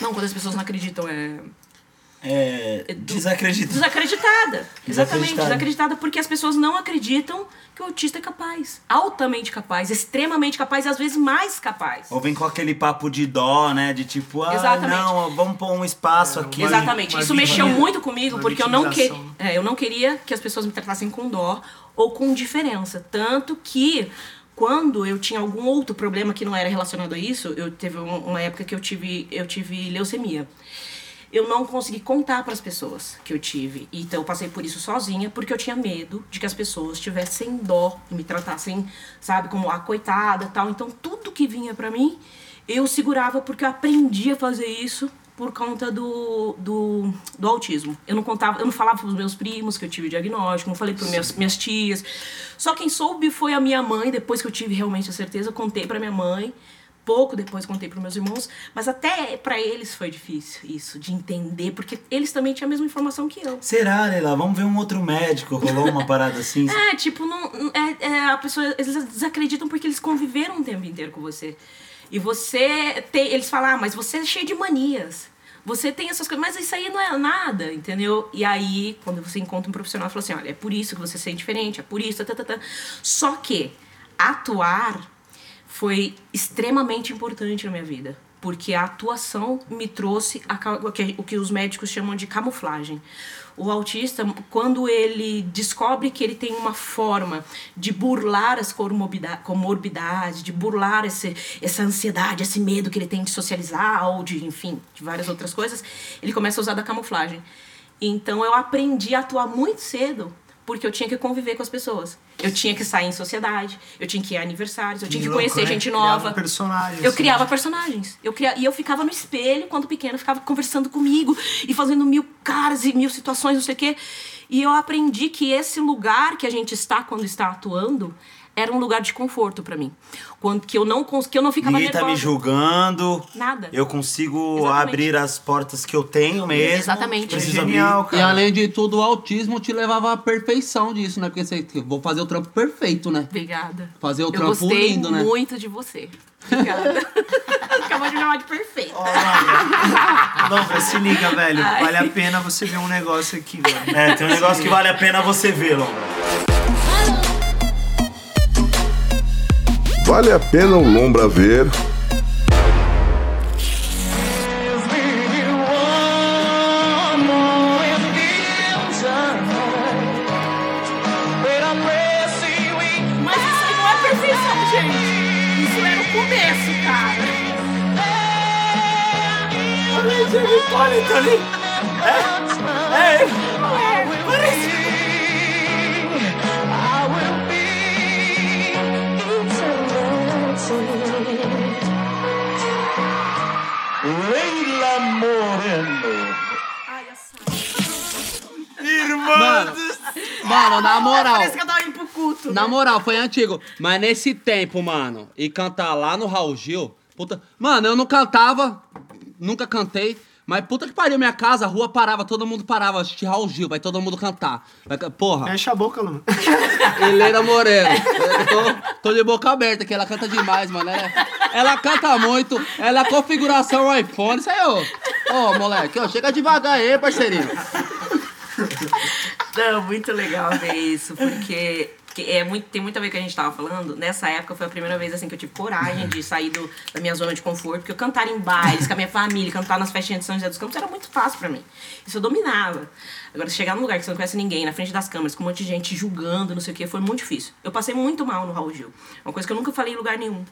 Não, quando as pessoas não acreditam, é. É, desacredita. Desacreditada. Exatamente, Desacreditada. desacreditada porque as pessoas não acreditam que o autista é capaz. Altamente capaz, extremamente capaz e às vezes mais capaz. Ou vem com aquele papo de dó, né? De tipo, ah, Exatamente. não, vamos pôr um espaço aqui. Exatamente. uma Isso mexeu muito comigo uma porque eu não, que, é, eu não queria que as pessoas me tratassem com dó ou com diferença. Tanto que quando eu tinha algum outro problema que não era relacionado a isso, eu teve um- uma época que eu tive, eu tive leucemia. Eu não consegui contar para as pessoas que eu tive. Então eu passei por isso sozinha porque eu tinha medo de que as pessoas tivessem dó e me tratassem, sabe, como a coitada, tal. Então tudo que vinha para mim, eu segurava porque eu aprendi a fazer isso por conta do, do, do autismo. Eu não contava, eu não falava pros meus primos que eu tive diagnóstico, não falei para minhas, minhas tias. Só quem soube foi a minha mãe, depois que eu tive realmente a certeza, contei para minha mãe. Pouco depois contei para meus irmãos, mas até para eles foi difícil isso, de entender, porque eles também tinham a mesma informação que eu. Será, Leila? Vamos ver um outro médico. Rolou uma parada assim? É, tipo, não, é, é, a pessoa, eles desacreditam porque eles conviveram o tempo inteiro com você. E você tem, eles falam, ah, mas você é cheio de manias. Você tem essas coisas, mas isso aí não é nada, entendeu? E aí, quando você encontra um profissional, fala assim, olha, é por isso que você se sente diferente, é por isso, tá, tá, tá. Só que atuar foi extremamente importante na minha vida. Porque a atuação me trouxe a o que, os médicos chamam de camuflagem. O autista, quando ele descobre que ele tem uma forma de burlar as comorbida- comorbidades, de burlar esse, essa ansiedade, esse medo que ele tem de socializar ou de, enfim, de várias outras coisas, ele começa a usar da camuflagem. Então eu aprendi a atuar muito cedo porque eu tinha que conviver com as pessoas. Eu tinha que sair em sociedade, eu tinha que ir a aniversários, eu tinha que louco, conhecer né? gente Criava nova. personagens, Eu criava personagens. Eu cria... E eu ficava no espelho, quando pequena, ficava conversando comigo e fazendo mil caras e mil situações, não sei o quê. E eu aprendi que esse lugar que a gente está quando está atuando era um lugar de conforto pra mim. Quando que eu não cons... que eu não ficava Ninguém tá me julgando. Nada. Eu consigo Exatamente. abrir as portas que eu tenho mesmo. Exatamente. Preciso Genial, abrir. E cara. além de tudo, o autismo te levava à perfeição disso, né? Porque você vou fazer o trampo perfeito, né? Obrigada. Fazer o eu trampo gostei lindo, né? muito de você. Obrigada. Acabou de me chamar de perfeita. Lombra, se liga, velho. Ai. Vale a pena você ver um negócio aqui, velho. É, tem um negócio que vale a pena você ver, Lombra. Vale a pena o Lombra ver. Mas isso aí não é perfeição, Moreno. Ai. Mano, mano, na moral. Parece que eu tava indo pro culto. Na né? moral, foi antigo. Mas nesse tempo, mano, e cantar lá no Raul Gil, puta. Mano, eu não cantava, nunca cantei. Mas puta que pariu, minha casa, a rua parava, todo mundo parava, assistir Raul Gil, vai todo mundo cantar. Vai porra, Mexe a boca, Lombra. Helena Moreno. Tô, tô de boca aberta, que ela canta demais, mano. Ela, ela canta muito, ela é configuração iPhone. Isso aí, ô. Ô, moleque, ó, chega devagar aí, parceirinho. Não, muito legal ver isso, porque que é muito, tem muito a ver com o que a gente tava falando. Nessa época foi a primeira vez assim que eu tive coragem de sair do, da minha zona de conforto, porque eu cantar em bailes com a minha família, cantar nas festinhas de São José dos Campos era muito fácil pra mim. Isso eu dominava. Agora, chegar num lugar que você não conhece ninguém, na frente das câmeras, com um monte de gente julgando, não sei o que, foi muito difícil. Eu passei muito mal no Raul Gil. Uma coisa que eu nunca falei em lugar nenhum.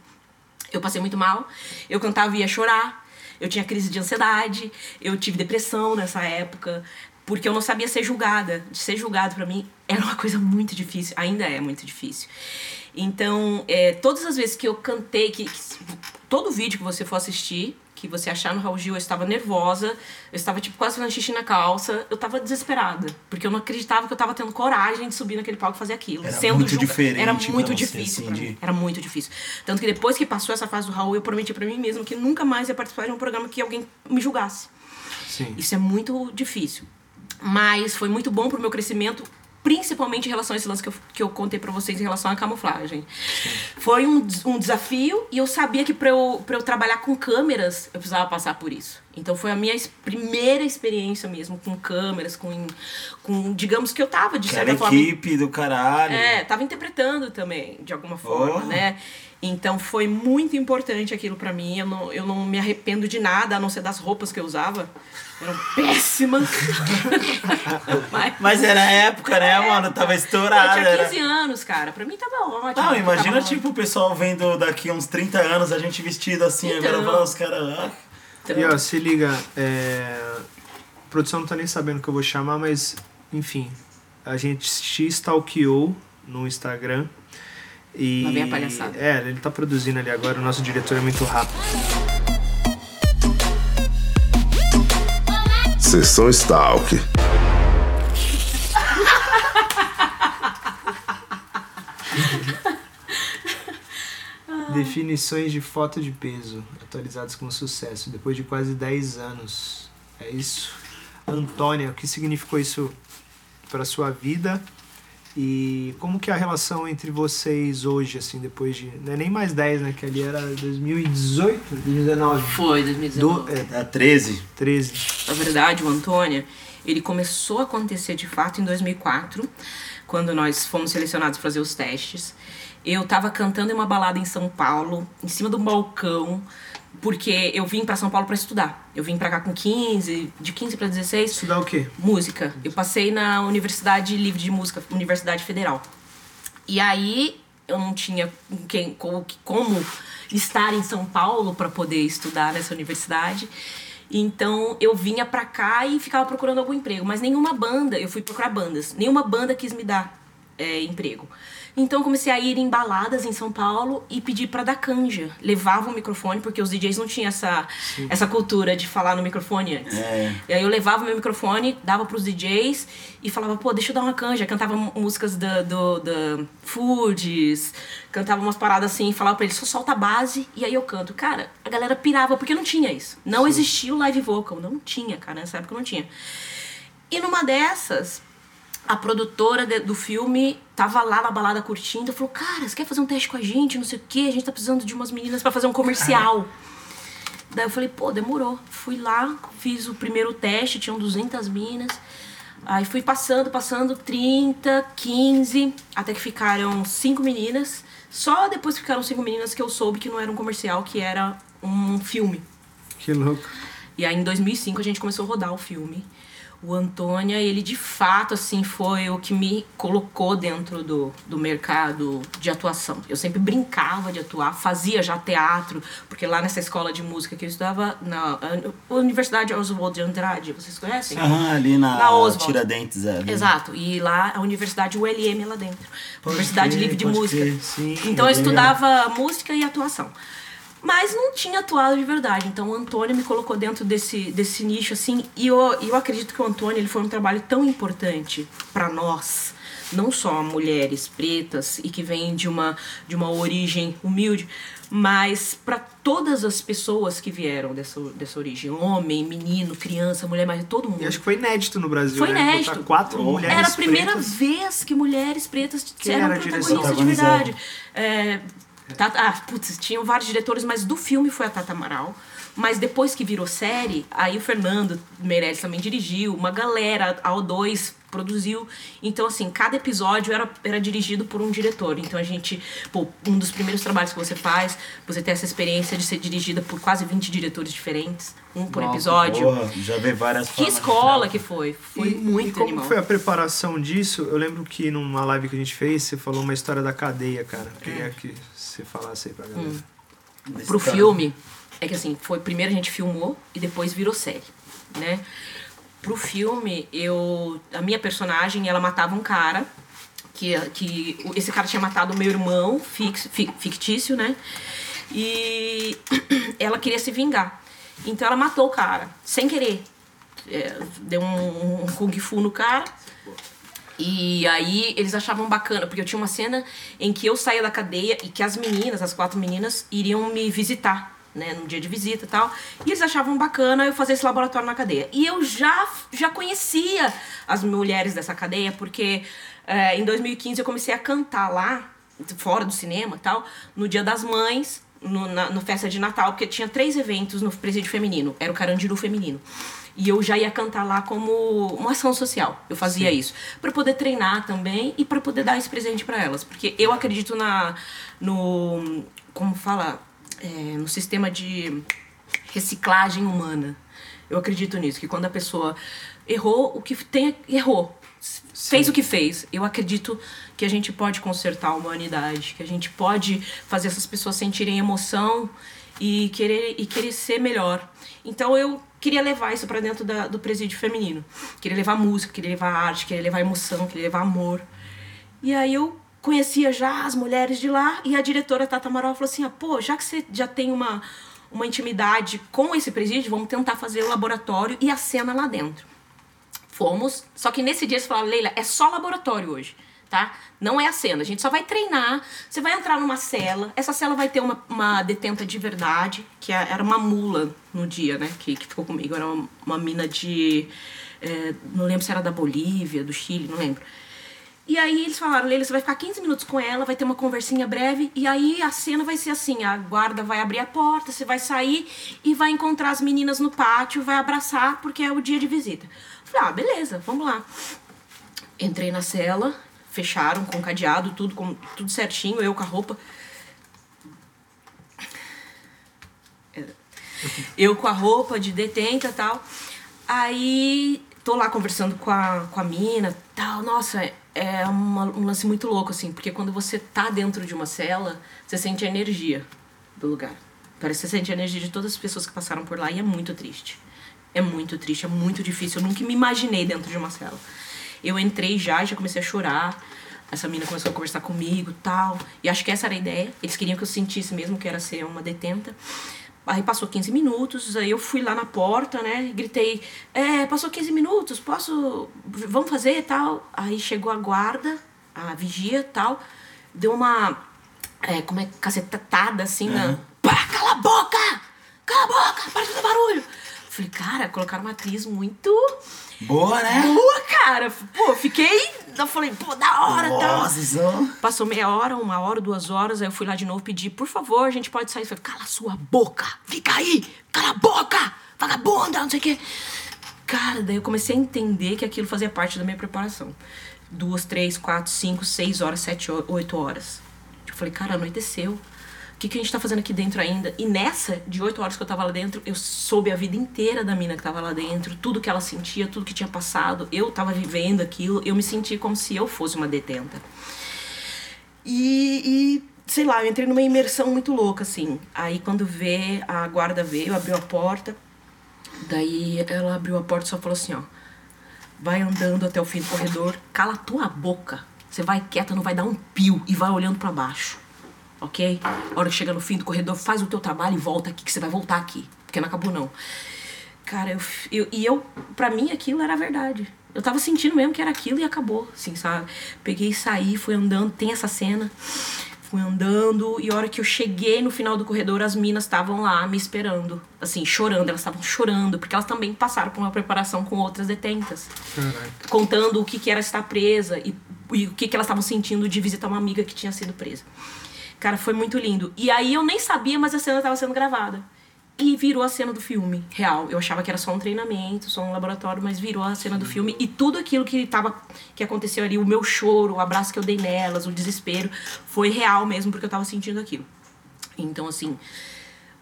Eu passei muito mal, eu cantava e ia chorar, eu tinha crise de ansiedade, eu tive depressão nessa época, porque eu não sabia ser julgada. De ser julgado pra mim era uma coisa muito difícil, ainda é muito difícil. Então, é, todas as vezes que eu cantei, que, que- todo vídeo que você for assistir, que você achar no Raul Gil, eu estava nervosa, eu estava tipo quase fazendo xixi na calça, eu estava desesperada, porque eu não acreditava que eu estava tendo coragem de subir naquele palco e fazer aquilo. Era sendo muito julga- diferente Era muito você, difícil. assim, de- Era muito difícil. Tanto que depois que passou essa fase do Raul, eu prometi pra mim mesmo que nunca mais ia participar de um programa que alguém me julgasse. Sim. Isso é muito difícil. Mas foi muito bom pro meu crescimento, principalmente em relação a esse lance que eu, que eu contei pra vocês em relação à camuflagem. Foi um, um desafio e eu sabia que pra eu, pra eu trabalhar com câmeras, eu precisava passar por isso. Então foi a minha primeira experiência mesmo com câmeras, com, com digamos que eu tava, de certa forma, equipe do caralho. é, tava interpretando também, de alguma forma, Oh. né? Então foi muito importante aquilo pra mim. Eu não, eu não me arrependo de nada, a não ser das roupas que eu usava. Eram péssimas. Mas, Mas era a época, né, mano? Tava pô, eu estourada. tinha era- 15 anos, cara. Pra mim tava ótimo. Não, imagina, tipo, o pessoal vendo daqui uns 30 anos a gente vestido assim, Então. agora falar os caras. ah, Então, E ó, se liga, é... a produção não tá nem sabendo o que eu vou chamar, mas enfim, a gente te stalkeou no Instagram. E... Lá vem a palhaçada. É, ele tá produzindo ali agora, o nosso diretor é muito rápido. Sessão Stalk. Definições de foto de peso, atualizadas com sucesso, depois de quase 10 anos. É isso. Antônia, o que significou isso para sua vida? E como que é a relação entre vocês hoje, assim, depois de... Não é nem mais 10, né? Que ali era 2018, 2019. Foi, 2019. Do, é, É 13. 13. Na verdade, o Antônia, ele começou a acontecer de fato em 2004, quando nós fomos selecionados para fazer os testes. Eu tava cantando em uma balada em São Paulo, em cima de um balcão, porque eu vim para São Paulo para estudar. Eu vim para cá com 15, de 15 para 16, Estudar o quê? música. Eu passei na Universidade Livre de Música, Universidade Federal. E aí eu não tinha quem, com- como estar em São Paulo para poder estudar nessa universidade. Então eu vinha pra cá e ficava procurando algum emprego, mas nenhuma banda, eu fui procurar bandas, nenhuma banda quis me dar é, emprego. Então comecei a ir em baladas em São Paulo e pedir pra dar canja. Levava o microfone, porque os DJs não tinham essa, essa cultura de falar no microfone antes. É. E aí eu levava meu microfone, dava pros DJs e falava, pô, deixa eu dar uma canja. Cantava músicas da, do, da Foods, cantava umas paradas assim, falava pra eles, só solta a base e aí eu canto. Cara, a galera pirava, porque não tinha isso. Não existia o live vocal, não tinha, cara, nessa época não tinha. E numa dessas, a produtora de- do filme tava lá na balada curtindo, falou, cara, você quer fazer um teste com a gente, não sei o quê, a gente tá precisando de umas meninas pra fazer um comercial. Daí eu falei, pô, demorou. Fui lá, fiz o primeiro teste, tinham 200 minas. Aí fui passando, passando, 30, 15, até que ficaram cinco meninas. Só depois que ficaram cinco meninas que eu soube que não era um comercial, que era um filme. Que louco. E aí em 2005 a gente começou a rodar o filme. O Antônia, ele de fato, assim, foi o que me colocou dentro do, do mercado de atuação. Eu sempre brincava de atuar, fazia já teatro, porque lá nessa escola de música que eu estudava, na Universidade Oswald de Andrade, vocês conhecem? Aham, ali na, Na Oswald. Tiradentes, é. ali. Exato, e lá a Universidade ULM lá dentro. Pode Universidade crer, Livre de Música. sim, então eu estudava música e atuação. Mas não tinha atuado de verdade. Então o Antônio me colocou dentro desse, desse nicho assim. E eu, e eu acredito que o Antônio ele foi um trabalho tão importante para nós, não só mulheres pretas e que vêm de uma, de uma origem humilde, mas para todas as pessoas que vieram dessa, dessa origem: homem, menino, criança, mulher, mas todo mundo. E acho que foi inédito no Brasil, Foi né? inédito. Botar quatro Oh. mulheres Era a primeira pretas. vez que mulheres pretas Quem eram era protagonistas de verdade. É, Tata- ah, putz, tinham vários diretores, mas do filme foi a Tata Amaral. Mas depois que virou série, aí o Fernando Meirelles também dirigiu, uma galera, a O2 produziu. Então, assim, cada episódio era, era dirigido por um diretor. Então a gente, pô, um dos primeiros trabalhos que você faz, você ter essa experiência de ser dirigida por quase 20 diretores diferentes, um por Nossa, episódio. Porra, já vê várias Que escola que foi. Foi e, muito e como animal. foi a preparação disso? Eu lembro que numa live que a gente fez, você falou uma história da cadeia, cara. Queria que você falasse aí pra galera. Hum. Pro cara. filme, é que assim, foi primeiro a gente filmou e depois virou série, né? Pro filme, eu a minha personagem, ela matava um cara que que esse cara tinha matado meu irmão, fix, fi- fictício, né? E ela queria se vingar. Então ela matou o cara, sem querer. É, deu um, um kung fu no cara. E aí eles achavam bacana, porque eu tinha uma cena em que eu saía da cadeia e que as meninas, as quatro meninas, iriam me visitar, né, no dia de visita e tal. E eles achavam bacana eu fazer esse laboratório na cadeia. E eu já, já conhecia as mulheres dessa cadeia, porque é, em 2015 eu comecei a cantar lá, fora do cinema e tal, no Dia das Mães, no, na no festa de Natal, porque tinha três eventos no presídio feminino. Era o Carandiru feminino. E eu já ia cantar lá como uma ação social. Eu fazia isso. para poder treinar também e para poder dar esse presente para elas. Porque eu acredito na. no. como fala? É, no sistema de reciclagem humana. Eu acredito nisso, que quando a pessoa errou, o que tem errou. Fez o que fez. Eu acredito que a gente pode consertar a humanidade, que a gente pode fazer essas pessoas sentirem emoção e querer, e querer ser melhor. Então eu queria levar isso para dentro da, do presídio feminino. Queria levar música, queria levar arte, queria levar emoção, queria levar amor. E aí eu conhecia já as mulheres de lá e a diretora Tata Amaral falou assim: ah, pô, já que você já tem uma, uma intimidade com esse presídio, vamos tentar fazer o laboratório e a cena lá dentro. Fomos, só que nesse dia você falou, Leila, é só laboratório hoje tá? Não é a cena. A gente só vai treinar. Você vai entrar numa cela. Essa cela vai ter uma, uma detenta de verdade, que é, era uma mula no dia, né? Que, que ficou comigo. Era uma, uma mina de. É, não lembro se era da Bolívia, do Chile, não lembro. E aí eles falaram, Leila, você vai ficar 15 minutos com ela, vai ter uma conversinha breve, e aí a cena vai ser assim, a guarda vai abrir a porta, você vai sair e vai encontrar as meninas no pátio, vai abraçar, porque é o dia de visita. Falei, ah, beleza, vamos lá. Entrei na cela, fecharam com cadeado, tudo, com, tudo certinho, eu com a roupa. Eu com a roupa de detenta e tal. Aí tô lá conversando com a, com a mina tal. Nossa, é uma, um lance muito louco, assim, porque quando você tá dentro de uma cela, você sente a energia do lugar. Parece que você sente a energia de todas as pessoas que passaram por lá e é muito triste. É muito triste, é muito difícil. Eu nunca me imaginei dentro de uma cela. Eu entrei já, já comecei a chorar. Essa menina começou a conversar comigo tal. E acho que essa era a ideia. Eles queriam que eu sentisse mesmo que era ser uma detenta. Aí passou 15 minutos, aí eu fui lá na porta, né? Gritei, é, passou 15 minutos, posso. Vamos fazer e tal. Aí chegou a guarda, a vigia e tal, deu uma. É, como é, cacetada assim, uhum. na. Pá, cala a boca! Cala a boca! Para de fazer barulho! Falei, cara, colocaram uma atriz muito. Boa, né? Boa, cara! Pô, fiquei. Eu falei, pô, da hora, Nossa, tal. Passou meia hora, uma hora, duas horas, aí eu fui lá de novo pedir, por favor, a gente pode sair. Eu falei, cala sua boca! Fica aí! Cala a boca! Vagabunda, não sei o quê. Cara, daí eu comecei a entender que aquilo fazia parte da minha preparação. Duas, três, quatro, cinco, seis horas, sete, oito horas. Eu falei, cara, anoiteceu que, que a gente tá fazendo aqui dentro ainda? E nessa, de oito horas que eu tava lá dentro, eu soube a vida inteira da mina que tava lá dentro, tudo que ela sentia, tudo que tinha passado. Eu tava vivendo aquilo, eu me senti como se eu fosse uma detenta. E, e sei lá, eu entrei numa imersão muito louca, assim. Aí quando vê, a guarda veio, abriu a porta. Daí ela abriu a porta e só falou assim, ó. Vai andando até o fim do corredor, cala tua boca. Você vai quieta, não vai dar um pio e vai olhando para baixo ok? A hora que chega no fim do corredor, faz o teu trabalho e volta aqui, que você vai voltar aqui. Porque não acabou, não. Cara, eu, eu, e eu, pra mim, aquilo era verdade. Eu tava sentindo mesmo que era aquilo e acabou, assim, sabe? Peguei e saí, fui andando, tem essa cena. Fui andando e a hora que eu cheguei no final do corredor, as minas estavam lá me esperando. Assim, chorando, elas estavam chorando, porque elas também passaram por uma preparação com outras detentas. Caraca. Contando o que, que era estar presa e, e o que, que elas estavam sentindo de visitar uma amiga que tinha sido presa. Cara, foi muito lindo. E aí eu nem sabia, mas a cena estava sendo gravada. E virou a cena do filme, real. Eu achava que era só um treinamento, só um laboratório, mas virou a cena do filme. E tudo aquilo que tava, que aconteceu ali, o meu choro, o abraço que eu dei nelas, o desespero, foi real mesmo, porque eu tava sentindo aquilo. Então, assim,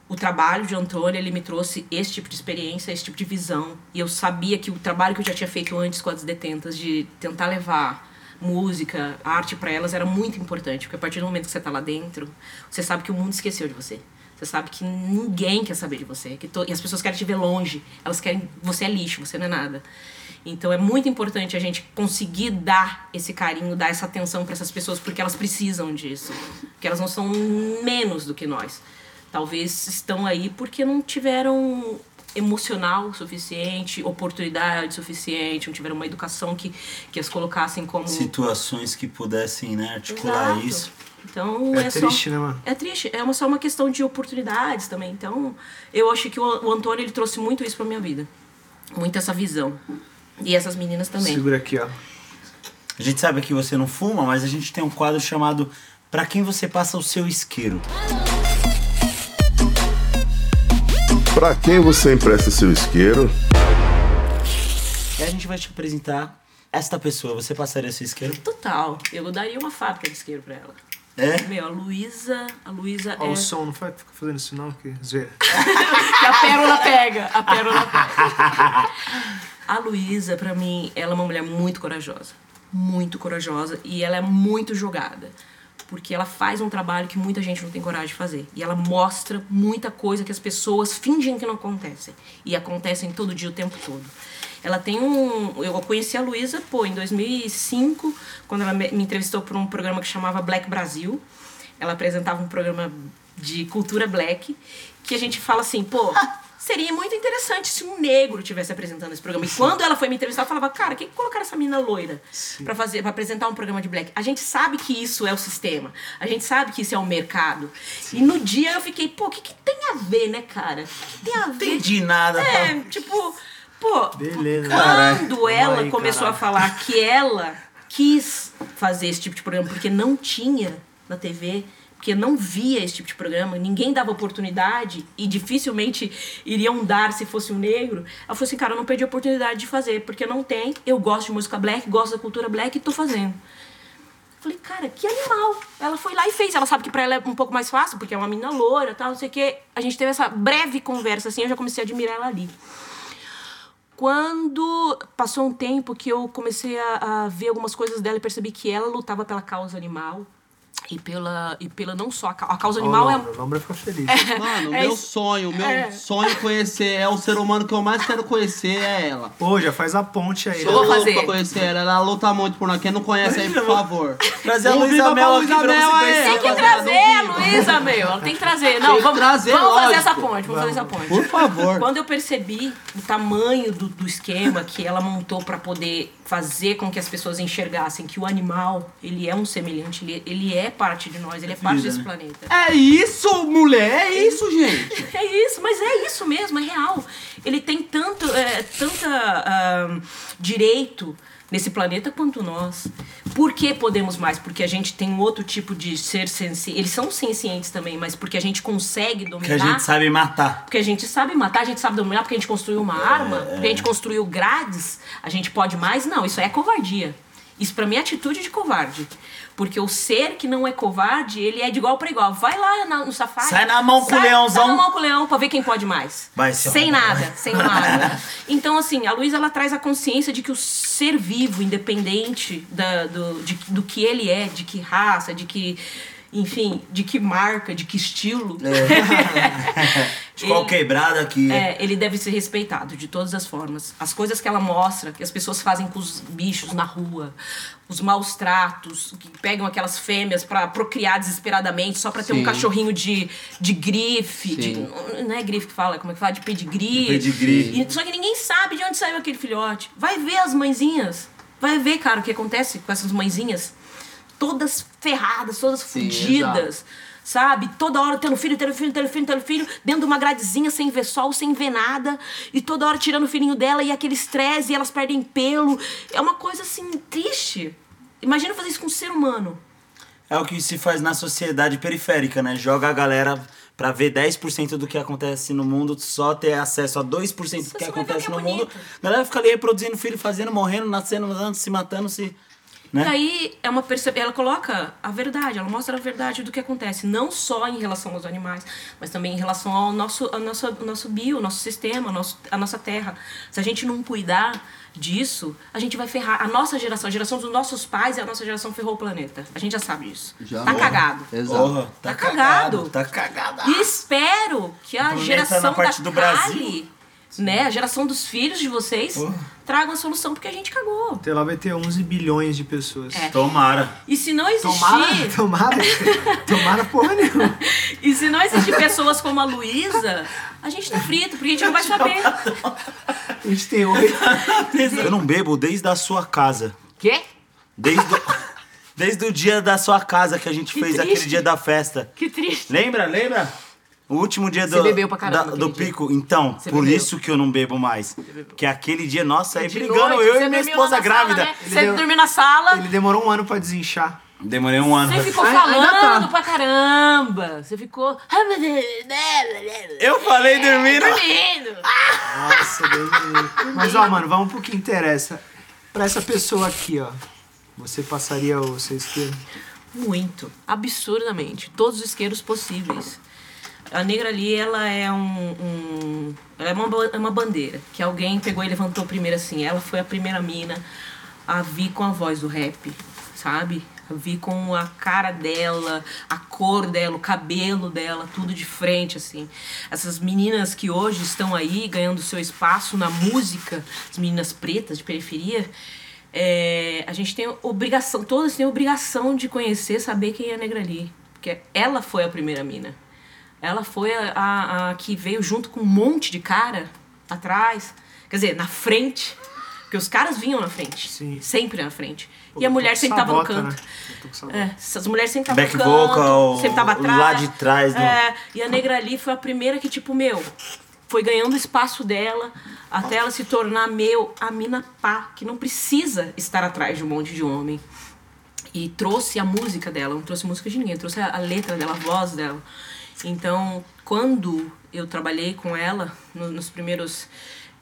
o trabalho de Antônio, ele me trouxe esse tipo de experiência, esse tipo de visão. E eu sabia que o trabalho que eu já tinha feito antes com as detentas, de tentar levar música, arte para elas era muito importante, porque a partir do momento que você tá lá dentro, você sabe que o mundo esqueceu de você. Você sabe que ninguém quer saber de você, que to... e as pessoas querem te ver longe, elas querem você é lixo, você não é nada. Então é muito importante a gente conseguir dar esse carinho, dar essa atenção para essas pessoas, porque elas precisam disso. Porque elas não são menos do que nós. Talvez estão aí porque não tiveram emocional suficiente, oportunidade suficiente, não tiveram uma educação que, que as colocassem como. Situações que pudessem, né, articular Exato. isso. Então É é, triste, só, né, mano? É triste, é uma, só uma questão de oportunidades também. Então, eu acho que o, o Antônio ele trouxe muito isso pra minha vida. Muito essa visão. E essas meninas também. Segura aqui, ó. A gente sabe que você não fuma, mas a gente tem um quadro chamado Pra quem você passa o seu isqueiro. Pra quem você empresta seu isqueiro? E a gente vai te apresentar esta pessoa. Você passaria seu isqueiro? Total. Eu daria uma fábrica de isqueiro pra ela. É? Meu, a Luísa. A Luísa Ó, é. o som, não foi, fica fazendo isso não, que zoeira. que a pérola pega. A pérola pega. A Luísa, pra mim, ela é uma mulher muito corajosa. Muito corajosa. E ela é muito jogada. Porque ela faz um trabalho que muita gente não tem coragem de fazer. E ela mostra muita coisa que as pessoas fingem que não acontecem. E acontecem todo dia, o tempo todo. Ela tem um. Eu conheci a Luísa, pô, em 2005, quando ela me entrevistou para um programa que chamava Black Brasil. Ela apresentava um programa de cultura black, que a gente fala assim, pô, seria muito interessante se um negro tivesse apresentando esse programa. E quando ela foi me entrevistar, eu falava, cara, quem que colocaram essa menina loira pra fazer, para apresentar um programa de black? A gente sabe que isso é o sistema. A gente sabe que isso é o mercado. E no dia eu fiquei, pô, o que, que tem a ver, né, cara? O que, que tem a ver? Entendi nada. É, tipo, pô, Beleza. quando ela Aí, começou a falar que ela quis fazer esse tipo de programa porque não tinha na TV, porque não via esse tipo de programa, ninguém dava oportunidade e dificilmente iriam dar se fosse um negro, ela falou assim, cara, eu não perdi a oportunidade de fazer, porque não tem, eu gosto de música black, gosto da cultura black e tô fazendo. Falei, cara, que animal. Ela foi lá e fez. Ela sabe que pra ela é um pouco mais fácil, porque é uma menina loura tal, não sei o quê. A gente teve essa breve conversa, assim, eu já comecei a admirar ela ali. Quando passou um tempo que eu comecei a, a ver algumas coisas dela e percebi que ela lutava pela causa animal e pela, e pela não só a, ca- a causa animal o é. Lombra, o Lombra ficou feliz. Mano, É meu isso. sonho, meu É. sonho conhecer é o ser humano que eu mais quero conhecer é ela. Pô, já faz a ponte aí. Eu né? vou louco fazer. pra conhecer ela, ela luta muito por nós. Quem não conhece aí, por favor. Trazer a Luísa Mel aqui pra Mel você aí. conhecer. Tem que trazer não a. Luísa, meu. Ela tem que trazer. Não, vamos, trazer, vamos fazer essa ponte. Vamos fazer essa ponte. Por favor. Quando eu percebi o tamanho do, do esquema que ela montou pra poder fazer com que as pessoas enxergassem que o animal, ele é um semelhante, ele, ele é parte de nós, ele é parte Vida, desse né? planeta. É isso, mulher, é isso, gente. É isso, mas é isso mesmo, é real. Ele tem tanto, é, tanta ah, direito nesse planeta quanto nós. Por que podemos mais? Porque a gente tem um outro tipo de ser senciente. Eles são sencientes também, mas porque a gente consegue dominar. Que a gente sabe matar. Porque a gente sabe matar, a gente sabe dominar, porque a gente construiu uma arma, porque a gente construiu grades, a gente pode mais? Não, isso aí é covardia. Isso pra mim é atitude de covarde. Porque o ser que não é covarde, ele é de igual pra igual. Vai lá na- no safari. Sai na mão com o sai- leãozão. Sai na mão com o leão pra ver quem pode mais. Vai, sem nada, sem arma. Então, assim, a Luísa, ela traz a consciência de que o ser vivo, independente da, do, de- do que ele é, de que raça, de que... Enfim, de que marca, de que estilo. De qual Ele- quebrada aqui. É, ele deve ser respeitado de todas as formas. As coisas que ela mostra, que as pessoas fazem com os bichos na rua, os maus tratos, que pegam aquelas fêmeas pra procriar desesperadamente só pra ter um cachorrinho de, de grife. de- não é grife que fala, como é que fala? De pedigree. De pedigree. E- só que ninguém sabe de onde saiu aquele filhote. Vai ver as mãezinhas. Vai ver, cara, o que acontece com essas mãezinhas. Todas ferradas, todas Sim, fudidas. Sabe? Toda hora tendo filho, tendo filho, tendo filho, tendo filho, dentro de uma gradezinha, sem ver sol, sem ver nada. E toda hora tirando o filhinho dela e aquele estresse, e elas perdem pelo. É uma coisa assim, triste. Imagina fazer isso com um ser humano. É o que se faz na sociedade periférica, né? Joga a galera pra ver 10% do que acontece no mundo, só ter acesso a 2% do que acontece que é no mundo. bonito. A galera fica ali reproduzindo filho, fazendo, morrendo, nascendo, nascendo, se matando, se. Né? E aí é uma perce... ela coloca a verdade, ela mostra a verdade do que acontece, não só em relação aos animais, mas também em relação ao nosso, ao nosso, ao nosso bio, ao nosso sistema, ao nosso, a nossa terra. Se a gente não cuidar disso, a gente vai ferrar. A nossa geração, a geração dos nossos pais e a nossa geração ferrou o planeta. A gente já sabe disso. Já. tá cagado. Exato. Porra, tá, Tá cagado. cagado. Tá cagado. E espero que a geração na parte da do Kali Brasil. Né? A geração dos filhos de vocês tragam a solução porque a gente cagou. Até lá vai ter 11 bilhões de pessoas. É. Tomara. E se não existir, Tomara, tomara, tomara porra nenhuma. e se não existir pessoas como a Luísa, a gente tá frito, porque a gente não vai saber. A gente tem oito. Eu não bebo desde a sua casa. Quê? Desde o, desde o dia da sua casa que a gente Que fez triste. aquele dia da festa. Que triste. Lembra? Lembra? O último dia Você do, bebeu pra caramba da- aquele do dia. pico. Então, Você por bebeu. isso que eu não bebo mais. Que aquele dia, nossa, aí De brigando noite, eu você e minha dormiu esposa na grávida. Sala, né? Você dormiu na sala, Ele demorou um ano pra desinchar. Demorei um ano. você ficou ainda falando tá. pra caramba. Você ficou. Eu falei dormindo. Dormindo. Nossa, Deus me livre. Mas ó, mano, vamos pro que interessa. Pra essa pessoa aqui, ó. Você passaria o seu isqueiro? Muito. Absurdamente. Todos os isqueiros possíveis. A negra ali, ela é um. um- ela é uma, é uma bandeira. Que alguém pegou e levantou primeiro assim. Ela foi a primeira mina a vir com a voz do rap, sabe? A vir com a cara dela, a cor dela, o cabelo dela, tudo de frente, assim. Essas meninas que hoje estão aí ganhando seu espaço na música, as meninas pretas de periferia, é, a gente tem obrigação, todas têm obrigação de conhecer, saber quem é a Negra Lee. Porque ela foi a primeira mina. Ela foi a, a- a que veio junto com um monte de cara atrás. Quer dizer, na frente. Porque os caras vinham na frente. Sim. Sempre na frente. Pô, e a mulher sempre tava no sabota, canto. né? Sabota. É, essas mulheres sempre estavam no canto, vocal, sempre tava atrás. lá de trás do- É, e a Negra ali foi a primeira que, tipo, meu, foi ganhando o espaço dela até ela se tornar, meu, a mina pá, que não precisa estar atrás de um monte de homem. E trouxe a música dela, não trouxe música de ninguém, trouxe a, a letra dela, a voz dela. Então, quando eu trabalhei com ela, no- nos primeiros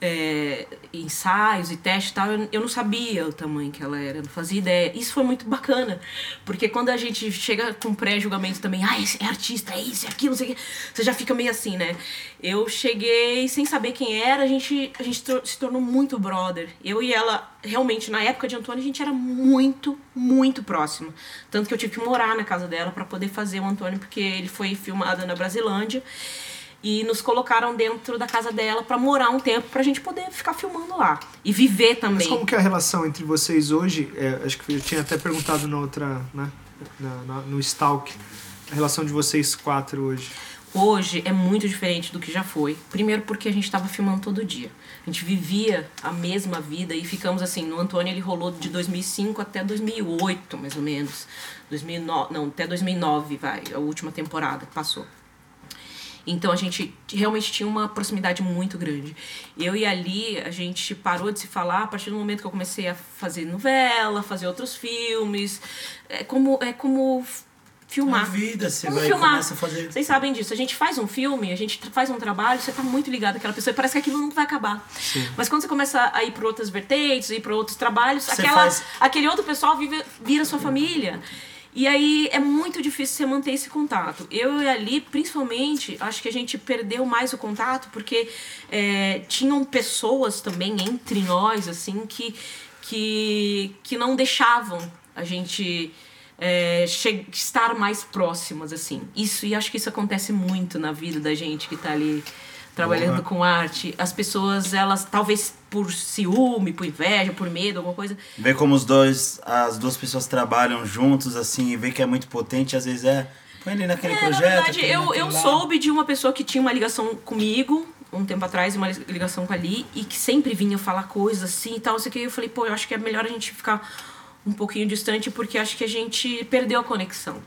é, ensaios e testes e tal, eu, eu não sabia o tamanho que ela era, não fazia ideia. Isso foi muito bacana, porque quando a gente chega com pré-julgamento também, ah, é artista, é isso, é aquilo, não sei o você já fica meio assim, né? Eu cheguei sem saber quem era, a gente, a gente se tornou muito brother. Eu e ela, realmente, na época de Antônio, a gente era muito, muito próximo. Tanto que eu tive que morar na casa dela para poder fazer o Antônio, porque ele foi filmado na Brasilândia. E nos colocaram dentro da casa dela pra morar um tempo pra gente poder ficar filmando lá. E viver Mas também. como que é a relação entre vocês hoje? É, acho que eu tinha até perguntado na outra, né? Na- na- no Stalk. A relação de vocês quatro hoje. Hoje é muito diferente do que já foi. Primeiro porque a gente estava filmando todo dia. A gente vivia a mesma vida e ficamos assim, no Antônio ele rolou de 2005 até 2008, mais ou menos. 2009, não, até 2009, vai, a última temporada que passou. Então a gente realmente tinha uma proximidade muito grande. Eu e a Ali, a gente parou de se falar a partir do momento que eu comecei a fazer novela, fazer outros filmes. É como é como filmar. Na vida, você Vamos vai filmar. começa a fazer. Vocês sabem disso. A gente faz um filme, a gente faz um trabalho, você tá muito ligado àquela pessoa e parece que aquilo não vai acabar. Mas quando você começa a ir para outras vertentes, ir para outros trabalhos, Você aquela, faz- aquele outro pessoal vive, vira sua família. E aí é muito difícil você manter esse contato. Eu e ali, principalmente, acho que a gente perdeu mais o contato porque é, tinham pessoas também entre nós, assim, que, que, que não deixavam a gente é, estar mais próximas, assim. Isso, e acho que isso acontece muito na vida da gente que tá ali trabalhando com arte. As pessoas, elas, talvez por ciúme, por inveja, por medo, alguma coisa, Ver como os dois, as duas pessoas trabalham juntos, assim, e ver que é muito potente, às vezes é. Põe ele naquele É, projeto. na verdade, eu, eu lá. soube de uma pessoa que tinha uma ligação comigo, um tempo atrás, uma ligação com a Ali, e que sempre vinha falar coisas assim e tal, sei que eu falei, pô, eu acho que é melhor a gente ficar um pouquinho distante, porque acho que a gente perdeu a conexão.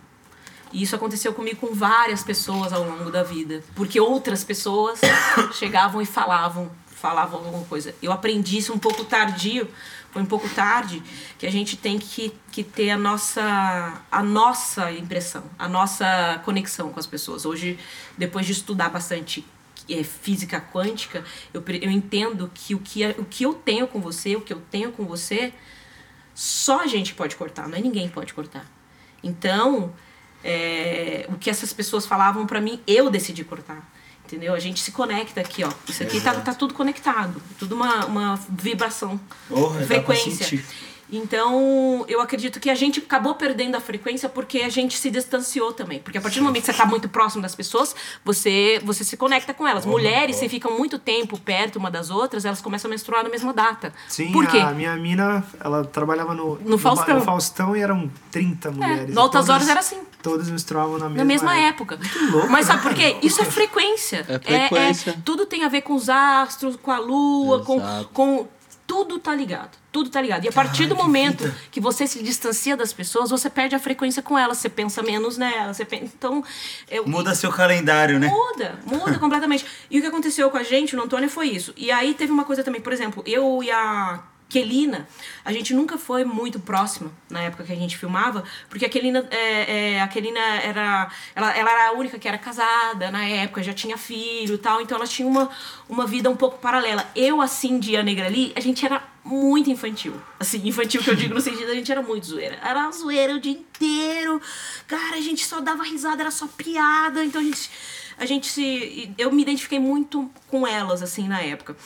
E isso aconteceu comigo com várias pessoas ao longo da vida, porque outras pessoas chegavam e falavam, falavam alguma coisa. Eu aprendi isso um pouco tardio, foi um pouco tarde, que a gente tem que, que ter a nossa, a nossa impressão, a nossa conexão com as pessoas. Hoje, depois de estudar bastante é, física quântica, eu, eu entendo que o que, é- o que eu tenho com você, o que eu tenho com você, só a gente pode cortar, não é ninguém pode cortar. Então, é, o que essas pessoas falavam pra mim, eu decidi cortar. Entendeu? A gente se conecta aqui, ó. Isso aqui tá, Exato. tá tudo conectado. Tudo uma, uma vibração. Porra, frequência. Então, eu acredito que a gente acabou perdendo a frequência porque a gente se distanciou também. Porque a partir do momento que você está muito próximo das pessoas, você, você se conecta com elas. Mulheres, se ficam muito tempo perto uma das outras, elas começam a menstruar na mesma data. Sim, Por quê? a minha mina, ela trabalhava no, No Faustão. no Faustão e eram 30 mulheres. no Altas todas- Horas era assim. Todas menstruavam na mesma, Na mesma época. louco, Mas sabe né, por quê? Isso é frequência. É frequência. tudo tem a ver com os astros, com a lua, com, Exato. com. Tudo tá ligado. Tudo tá ligado. E a partir do momento que você se distancia das pessoas, você perde a frequência com elas. Você pensa menos nelas. Você pensa... Então. Eu... Muda seu calendário, né? Muda, muda completamente. E o que aconteceu com a gente, no Antônio, foi isso. E aí teve uma coisa também, por exemplo, eu e a Kelina, a gente nunca foi muito próxima na época que a gente filmava, porque a Kelina, é, é, a Kelina era, ela, ela era a única que era casada na época, já tinha filho e tal, então ela tinha uma, uma vida um pouco paralela. Eu, assim, de A Negra ali, a gente era muito infantil. Assim, infantil que eu digo no sentido, a gente era muito zoeira. Era zoeira o dia inteiro. Cara, a gente só dava risada, era só piada, então a gente a gente se. Eu me identifiquei muito com elas, assim, na época.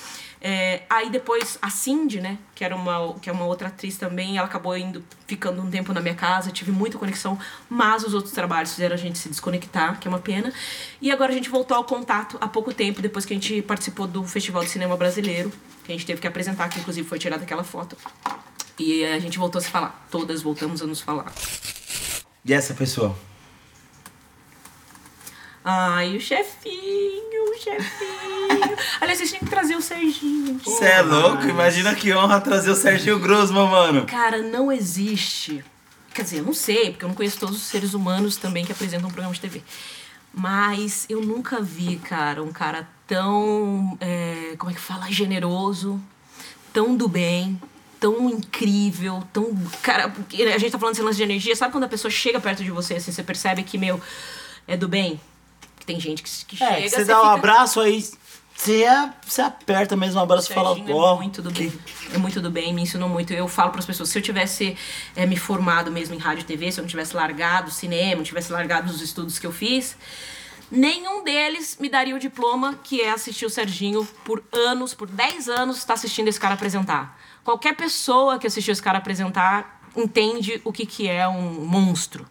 É, aí depois a Cindy, né, que era uma, que é uma outra atriz também, ela acabou indo, ficando um tempo na minha casa, tive muita conexão, mas os outros trabalhos fizeram a gente se desconectar, que é uma pena. E agora a gente voltou ao contato há pouco tempo, depois que a gente participou do Festival de Cinema Brasileiro, que a gente teve que apresentar, que inclusive foi tirada aquela foto. E a gente voltou a se falar. Todas voltamos a nos falar. E essa pessoa? Ai, o chefinho, o chefinho. Aliás, vocês tinham que trazer o Serginho. Você é louco? Imagina que honra trazer o Serginho Grosman, mano. Cara, não existe. Quer dizer, eu não sei, porque eu não conheço todos os seres humanos também que apresentam um programa de TV. Mas eu nunca vi, cara, um cara tão. é, como é que fala? Generoso, tão do bem, tão incrível, tão. Cara, porque a gente tá falando desse lance de energia. Sabe quando a pessoa chega perto de você, assim, você percebe que, meu, é do bem? Tem gente que, que É, chega. você dá um fica- abraço aí. Você, a- você aperta mesmo o abraço e fala, ó. é muito do bem. É muito do bem, me ensinou muito. Eu falo para as pessoas, se eu tivesse eh, me formado mesmo em rádio e TV, se eu não tivesse largado o cinema, não tivesse largado os estudos que eu fiz, nenhum deles me daria o diploma que é assistir o Serginho por anos, por 10 anos, está assistindo esse cara apresentar. Qualquer pessoa que assistiu esse cara apresentar entende o que, que é um monstro.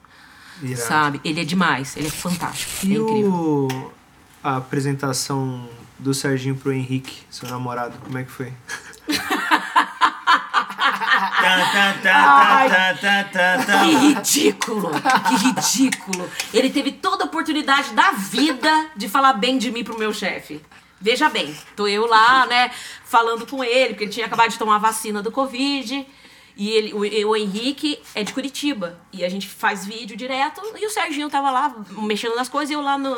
Irado. Sabe? Ele é demais, ele é fantástico. é E incrível. o... a apresentação do Serginho pro Henrique, seu namorado, como é que foi? Que ridículo! Que ridículo! Ele teve toda a oportunidade da vida de falar bem de mim pro meu chefe. Veja bem, tô eu lá, né, falando com ele, porque ele tinha acabado de tomar a vacina do Covid. E ele, o, o Henrique é de Curitiba. E a gente faz vídeo direto. E o Serginho tava lá mexendo nas coisas e eu lá no,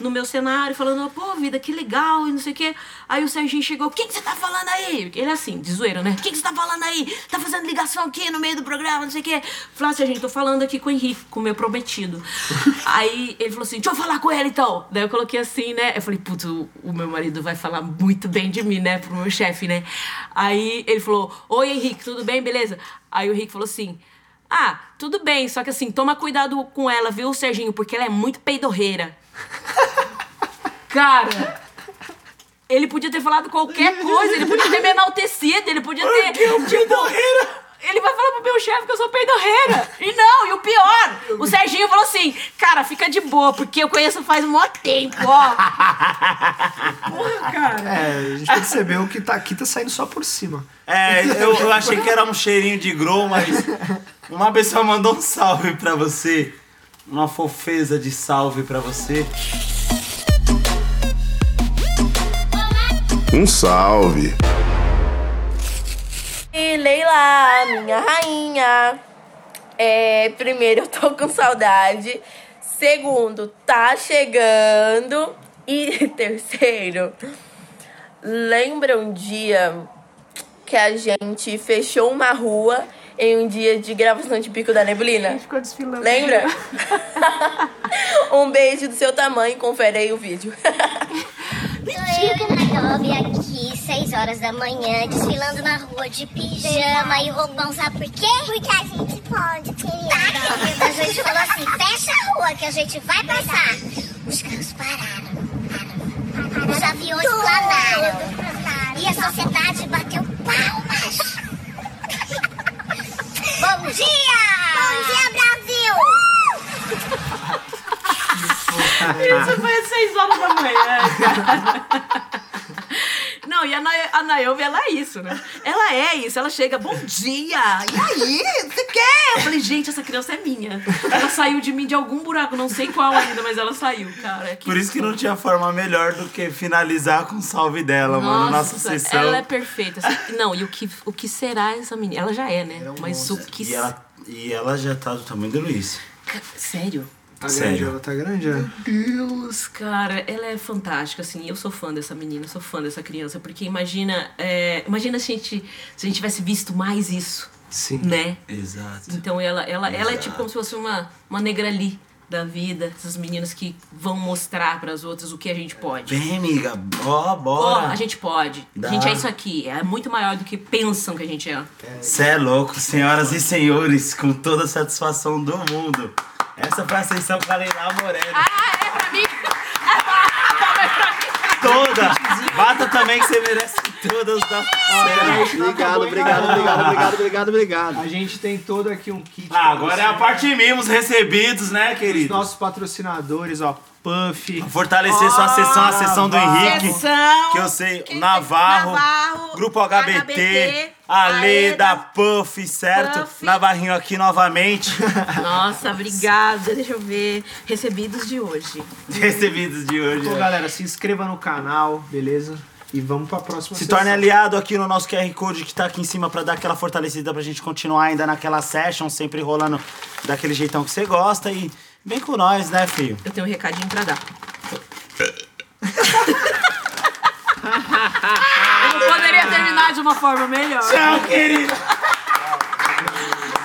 no meu cenário falando, pô, vida, que legal e não sei o quê. Aí o Serginho chegou, o que, que você tá falando aí? Ele é assim, de zoeira, né? O que, que você tá falando aí? Tá fazendo ligação aqui no meio do programa, não sei o quê. Falei, assim, gente, tô falando aqui com o Henrique, com o meu prometido. aí ele falou assim, deixa eu falar com ele então. Daí eu coloquei assim, né? Eu falei, putz, o, o meu marido vai falar muito bem de mim, né? Pro meu chefe, né? Aí ele falou, oi Henrique, tudo bem? Beleza? Aí o Henrique falou assim, ah, tudo bem, só que assim, toma cuidado com ela, viu, Serginho? Porque ela é muito peidorreira. Cara, ele podia ter falado qualquer coisa, ele podia ter me enaltecido, ele podia ter. tipo, ele vai falar pro meu chefe que eu sou peidorreira. E não, e o pior, o Serginho falou assim: cara, fica de boa, porque eu conheço faz um mó tempo, ó. Porra, cara. É, a gente percebeu que tá, aqui tá saindo só por cima. É, eu, eu achei que era um cheirinho de grow, mas uma pessoa mandou um salve pra você. Uma fofeza de salve pra você. Um salve. E Leila, minha rainha. É, primeiro, eu tô com saudade. Segundo, tá chegando. E terceiro, lembra um dia que a gente fechou uma rua em um dia de gravação de Pico da Neblina? Ficou desfilando. Lembra? um beijo do seu tamanho, confere aí o vídeo. Sou eu e Nairobi aqui, 6 horas da manhã, desfilando na rua de pijama e roupão, sabe por quê? Porque a gente pode, querida. A gente falou assim, fecha a rua que a gente vai passar. Os carros pararam, pararam. Os aviões planaram. E a sociedade bateu palmas. Bom dia! Bom dia, Brasil! Isso foi às 6 horas da manhã, cara. Não, e a, Na a Naomi, ela é isso, né? Ela é isso. Ela chega, bom dia! E aí? Você quer? Eu falei, gente, essa criança é minha. Ela saiu de mim de algum buraco, não sei qual ainda, mas ela saiu, cara. Por isso que não tinha forma melhor do que finalizar com o salve dela, mano. Nossa sessão. Ela é perfeita. assim. Não, e o que, o que será essa menina? Ela já é, né? mas o que. E ela, e ela já tá do tamanho do Luiz. Sério? Tá Sério. grande, ela tá grande, é. Deus, cara, ela é fantástica, assim, eu sou fã dessa menina, sou fã dessa criança, porque imagina, é, imagina se a gente, se a gente tivesse visto mais isso, Sim. né? Exato. Então ela, ela, ela é Exato. tipo como se fosse uma, uma negrali da vida, essas meninas que vão mostrar para as outras o que a gente pode. Vem, amiga. Ó, Ó, bora. a gente pode. Dá. A gente é isso aqui. É muito maior do que pensam que a gente é. Cê é louco, senhoras e senhores, com toda a satisfação do mundo. Essa foi a sessão com a Leila Moreno. Ah, é pra mim? Toda! Bata também que você merece todas da Obrigado, obrigado, obrigado, obrigado, obrigado, obrigado. A gente tem todo aqui um kit. Ah, agora é a parte mimos recebidos, né, Os querido? nossos patrocinadores, ó. Puff. Fortalecer sua sessão, a sessão do Henrique. Sessão. Que eu sei, Navarro, Navarro, Grupo HBT, HBT, Ale da Puff, certo? Puff. Navarrinho aqui novamente. Nossa, obrigada. Deixa eu ver. Recebidos de hoje. Recebidos de hoje. Então, né? galera, se inscreva no canal, beleza? E vamos pra próxima Se sessão. torne aliado aqui no nosso QR Code que tá aqui em cima pra dar aquela fortalecida pra gente continuar ainda naquela session, sempre rolando daquele jeitão que você gosta. E vem com nós, né, filho? Eu tenho um recadinho pra dar. Eu não poderia terminar de uma forma melhor. Tchau, querido!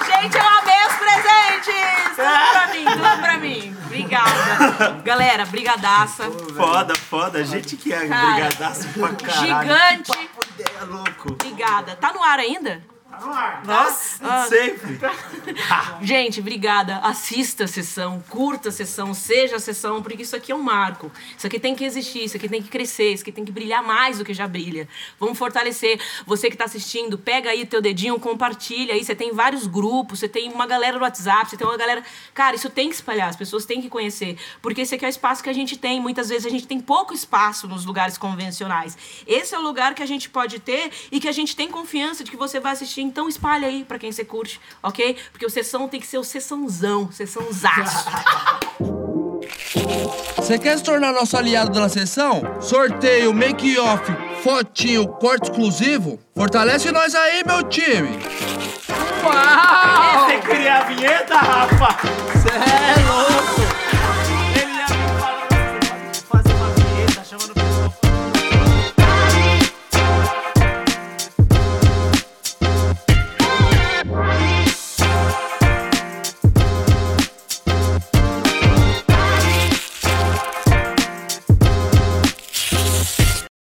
Gente, eu amei os presentes! Tudo pra mim, tudo pra mim. Obrigada. Galera, brigadaça. Foda, foda. Gente que é Cara, brigadaço pra caralho. Gigante. Papo ideia louco. Obrigada. Tá no ar ainda? Nossa, Ah. sempre. Gente, obrigada. Assista a sessão, curta a sessão, seja a sessão, porque isso aqui é um marco. Isso aqui tem que existir, isso aqui tem que crescer, isso aqui tem que brilhar mais do que já brilha. Vamos fortalecer. Você que tá assistindo, pega aí teu dedinho, compartilha aí. Você tem vários grupos, você tem uma galera no WhatsApp, você tem uma galera. Cara, isso tem que espalhar, as pessoas têm que conhecer. Porque esse aqui é o espaço que a gente tem. Muitas vezes a gente tem pouco espaço nos lugares convencionais. Esse é o lugar que a gente pode ter e que a gente tem confiança de que você vai assistir. Então espalha aí pra quem você curte, ok? Porque o sessão tem que ser o sessãozão, sessãozaço. Você quer se tornar nosso aliado da sessão? Sorteio, make-off, fotinho, corte exclusivo? Fortalece nós aí, meu time! Uau! Você cria a vinheta, Rafa? Cê é